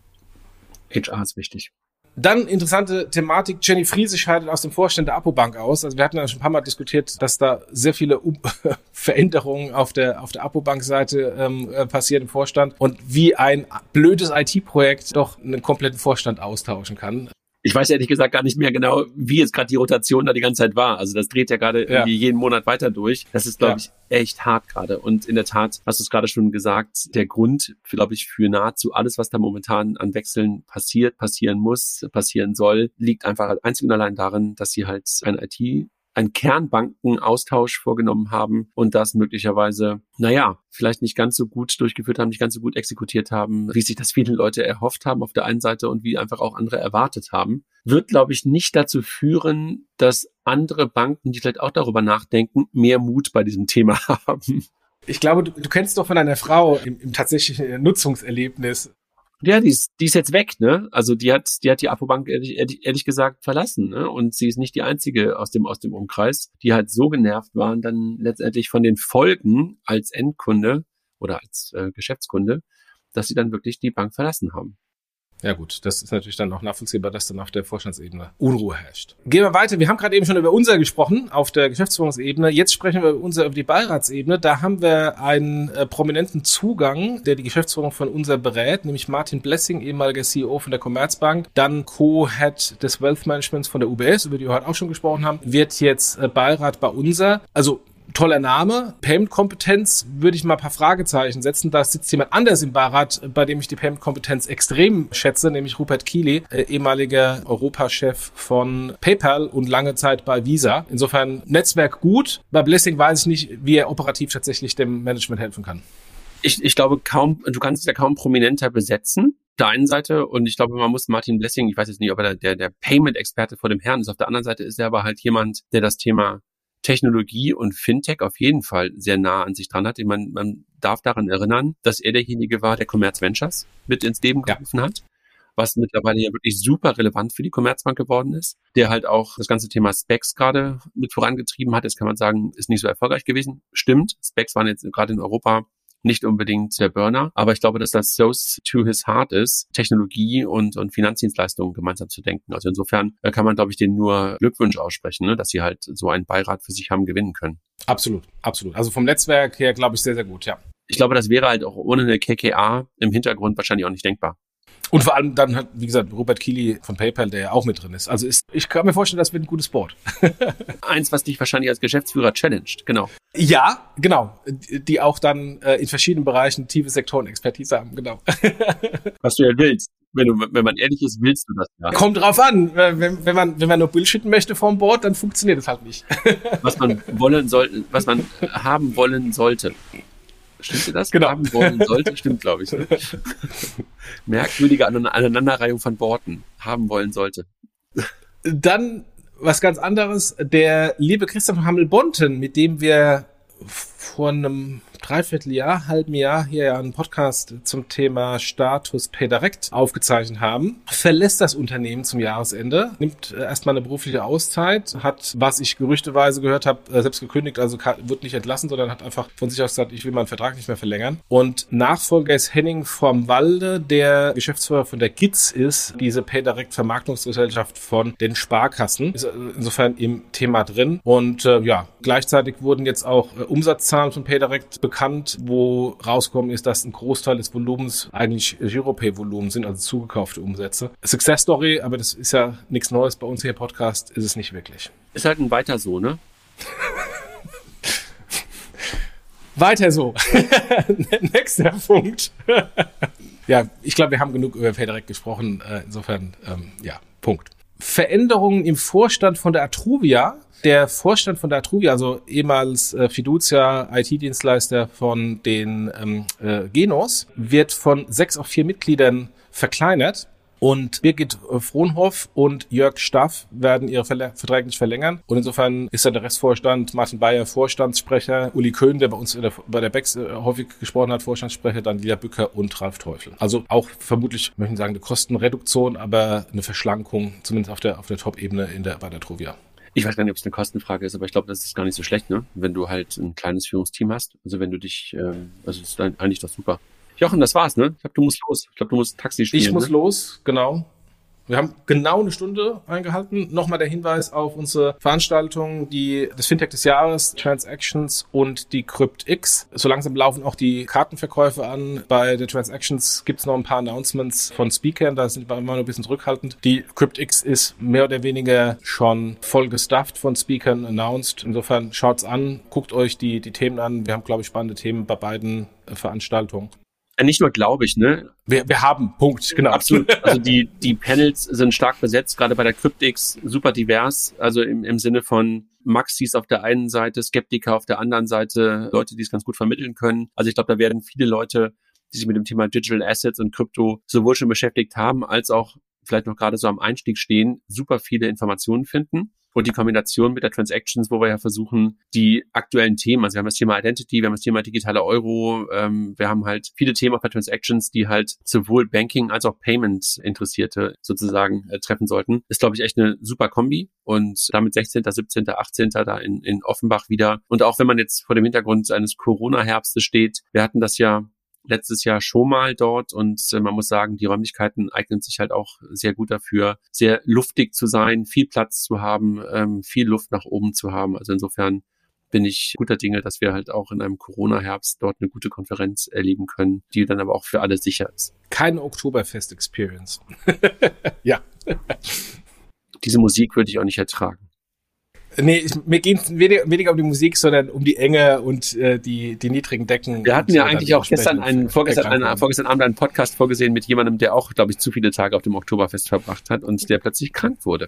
HR ist wichtig. Dann interessante Thematik. Jenny Friese scheidet aus dem Vorstand der Apobank aus. Also wir hatten ja schon ein paar Mal diskutiert, dass da sehr viele *laughs* Veränderungen auf der, auf der Apobank-Seite ähm, äh, passieren im Vorstand und wie ein blödes IT-Projekt doch einen kompletten Vorstand austauschen kann ich weiß ehrlich gesagt gar nicht mehr genau, wie jetzt gerade die Rotation da die ganze Zeit war. Also das dreht ja gerade ja. irgendwie jeden Monat weiter durch. Das ist, glaube ja. ich, echt hart gerade. Und in der Tat, hast du es gerade schon gesagt, der Grund, glaube ich, für nahezu alles, was da momentan an Wechseln passiert, passieren muss, passieren soll, liegt einfach einzig und allein darin, dass sie halt ein IT einen Kernbankenaustausch vorgenommen haben und das möglicherweise, naja, vielleicht nicht ganz so gut durchgeführt haben, nicht ganz so gut exekutiert haben, wie sich das viele Leute erhofft haben auf der einen Seite und wie einfach auch andere erwartet haben, wird, glaube ich, nicht dazu führen, dass andere Banken, die vielleicht auch darüber nachdenken, mehr Mut bei diesem Thema *laughs* haben. Ich glaube, du, du kennst doch von deiner Frau im, im tatsächlichen Nutzungserlebnis Ja, die ist, die ist jetzt weg, ne? Also die hat, die hat die Apobank ehrlich, ehrlich, gesagt verlassen, ne? Und sie ist nicht die einzige aus dem, aus dem Umkreis, die halt so genervt waren, dann letztendlich von den Folgen als Endkunde oder als äh, Geschäftskunde, dass sie dann wirklich die Bank verlassen haben. Ja gut, das ist natürlich dann auch nachvollziehbar, dass dann auf der Vorstandsebene Unruhe herrscht. Gehen wir weiter. Wir haben gerade eben schon über unser gesprochen auf der Geschäftsführungsebene. Jetzt sprechen wir über unser über die Beiratsebene. Da haben wir einen äh, prominenten Zugang, der die Geschäftsführung von unser berät, nämlich Martin Blessing, ehemaliger CEO von der Commerzbank, dann Co-Head des Wealth Managements von der UBS, über die wir heute auch schon gesprochen haben, wird jetzt äh, Beirat bei unser. Also toller Name. Payment-Kompetenz würde ich mal ein paar Fragezeichen setzen. Da sitzt jemand anders im Beirat, bei dem ich die Payment-Kompetenz extrem schätze, nämlich Rupert Keeley, äh, ehemaliger Europachef von PayPal und lange Zeit bei Visa. Insofern Netzwerk gut. Bei Blessing weiß ich nicht, wie er operativ tatsächlich dem Management helfen kann. Ich, ich glaube kaum, du kannst es ja kaum prominenter besetzen der einen Seite und ich glaube, man muss Martin Blessing, ich weiß jetzt nicht, ob er der, der Payment-Experte vor dem Herrn ist, auf der anderen Seite ist er aber halt jemand, der das Thema Technologie und Fintech auf jeden Fall sehr nah an sich dran hat. Ich meine, man darf daran erinnern, dass er derjenige war, der Commerz Ventures mit ins Leben gerufen ja. hat was mittlerweile ja wirklich super relevant für die Commerzbank geworden ist, der halt auch das ganze Thema Specs gerade mit vorangetrieben hat. Jetzt kann man sagen, ist nicht so erfolgreich gewesen. Stimmt, Specs waren jetzt gerade in Europa nicht unbedingt der Burner, aber ich glaube, dass das so to his heart ist, Technologie und, und Finanzdienstleistungen gemeinsam zu denken. Also insofern äh, kann man, glaube ich, denen nur Glückwunsch aussprechen, ne, dass sie halt so einen Beirat für sich haben gewinnen können. Absolut, absolut. Also vom Netzwerk her, glaube ich, sehr, sehr gut, ja. Ich glaube, das wäre halt auch ohne eine KKA im Hintergrund wahrscheinlich auch nicht denkbar. Und vor allem dann hat, wie gesagt, Robert Keeley von PayPal, der ja auch mit drin ist. Also ist, ich kann mir vorstellen, das wird ein gutes Board. *laughs* Eins, was dich wahrscheinlich als Geschäftsführer challenged, genau. Ja, genau. Die auch dann äh, in verschiedenen Bereichen tiefe Sektorenexpertise haben, genau. *laughs* was du ja willst. Wenn, du, wenn man ehrlich ist, willst du das ja. Kommt drauf an. Wenn, wenn, man, wenn man nur bullshitten möchte vom Board, dann funktioniert es halt nicht. was man wollen soll, was man haben wollen sollte. Stimmt das? Genau. Haben wollen sollte? Stimmt, glaube ich. *laughs* Merkwürdige Aneinanderreihung von Worten. Haben wollen sollte. Dann was ganz anderes. Der liebe Christoph Hammel-Bonten, mit dem wir vor einem Dreivierteljahr, halben Jahr hier einen Podcast zum Thema Status Pay Direct aufgezeichnet haben, verlässt das Unternehmen zum Jahresende, nimmt äh, erstmal eine berufliche Auszeit, hat, was ich gerüchteweise gehört habe, äh, selbst gekündigt, also wird nicht entlassen, sondern hat einfach von sich aus gesagt, ich will meinen Vertrag nicht mehr verlängern. Und Nachfolger ist Henning vom Walde, der Geschäftsführer von der GITS ist, diese Pay Direct Vermarktungsgesellschaft von den Sparkassen. Ist äh, insofern im Thema drin. Und äh, ja, gleichzeitig wurden jetzt auch äh, Umsatzzahlen von Pay Direct bekannt bekannt, wo rausgekommen ist, dass ein Großteil des Volumens eigentlich Giropay-Volumen sind, also zugekaufte Umsätze. Success Story, aber das ist ja nichts Neues bei uns hier Podcast, ist es nicht wirklich. Ist halt ein weiter so, ne? *laughs* Weiter so. *laughs* Nächster Punkt. *laughs* ja, ich glaube, wir haben genug über Federec gesprochen. Äh, insofern, ähm, ja, Punkt. Veränderungen im Vorstand von der Atruvia der Vorstand von der Atruvia, also ehemals äh, Fiducia, IT-Dienstleister von den ähm, äh, Genos, wird von sechs auf vier Mitgliedern verkleinert. Und Birgit äh, Frohnhoff und Jörg Staff werden ihre Verträge nicht verlängern. Und insofern ist dann der Restvorstand, Martin Bayer Vorstandssprecher, Uli Köhn, der bei uns der, bei der BEX äh, häufig gesprochen hat, Vorstandssprecher, dann Lila Bücker und Ralf Teufel. Also auch vermutlich, möchte ich sagen, eine Kostenreduktion, aber eine Verschlankung, zumindest auf der, auf der Top-Ebene in der, bei der Truvia. Ich weiß gar nicht, ob es eine Kostenfrage ist, aber ich glaube, das ist gar nicht so schlecht, ne? Wenn du halt ein kleines Führungsteam hast. Also wenn du dich, ähm, also ist eigentlich doch super. Jochen, das war's, ne? Ich glaube, du musst los. Ich glaube, du musst Taxi spielen. Ich muss ne? los, genau. Wir haben genau eine Stunde eingehalten. Nochmal der Hinweis auf unsere Veranstaltung, die, das Fintech des Jahres, Transactions und die CryptX. So langsam laufen auch die Kartenverkäufe an. Bei der Transactions gibt es noch ein paar Announcements von Speakern, da sind wir immer noch ein bisschen zurückhaltend. Die CryptX ist mehr oder weniger schon voll gestufft von Speakern announced. Insofern schaut's an, guckt euch die, die Themen an. Wir haben, glaube ich, spannende Themen bei beiden äh, Veranstaltungen. Äh, nicht nur glaube ich, ne? Wir, wir haben, Punkt, genau. Absolut. *laughs* Also die, die Panels sind stark besetzt, gerade bei der Cryptix super divers, also im, im Sinne von Maxis auf der einen Seite, Skeptiker auf der anderen Seite, Leute, die es ganz gut vermitteln können. Also ich glaube, da werden viele Leute, die sich mit dem Thema Digital Assets und Krypto sowohl schon beschäftigt haben, als auch vielleicht noch gerade so am Einstieg stehen, super viele Informationen finden. Und die Kombination mit der Transactions, wo wir ja versuchen, die aktuellen Themen, also wir haben das Thema Identity, wir haben das Thema digitale Euro, ähm, wir haben halt viele Themen auf der Transactions, die halt sowohl Banking als auch Payment Interessierte sozusagen äh, treffen sollten. Ist, glaube ich, echt eine super Kombi und damit 16., 17., 18. da in, in Offenbach wieder. Und auch wenn man jetzt vor dem Hintergrund eines Corona-Herbstes steht, wir hatten das ja letztes Jahr schon mal dort und äh, man muss sagen, die Räumlichkeiten eignen sich halt auch sehr gut dafür, sehr luftig zu sein, viel Platz zu haben, ähm, viel Luft nach oben zu haben. Also insofern bin ich guter Dinge, dass wir halt auch in einem Corona-Herbst dort eine gute Konferenz erleben können, die dann aber auch für alle sicher ist. Keine Oktoberfest-Experience. *laughs* ja. Diese Musik würde ich auch nicht ertragen. Nee, ich, mir ging es weniger, weniger um die Musik, sondern um die Enge und äh, die, die niedrigen Decken. Wir hatten ja eigentlich auch gestern einen, vorgestern, einen, vorgestern Abend einen Podcast vorgesehen mit jemandem, der auch, glaube ich, zu viele Tage auf dem Oktoberfest verbracht hat und der plötzlich krank wurde.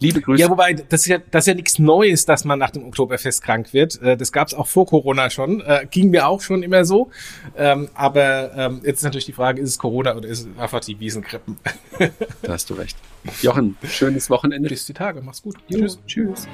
Liebe Grüße. Ja, wobei, das ist ja, das ist ja nichts Neues, dass man nach dem Oktoberfest krank wird. Äh, das gab es auch vor Corona schon. Äh, ging mir auch schon immer so. Ähm, aber ähm, jetzt ist natürlich die Frage, ist es Corona oder ist es einfach die Wiesenkrippen? da hast du recht. Jochen, schönes Wochenende. Bis die Tage. Mach's gut. Jo, tschüss. Tschüss.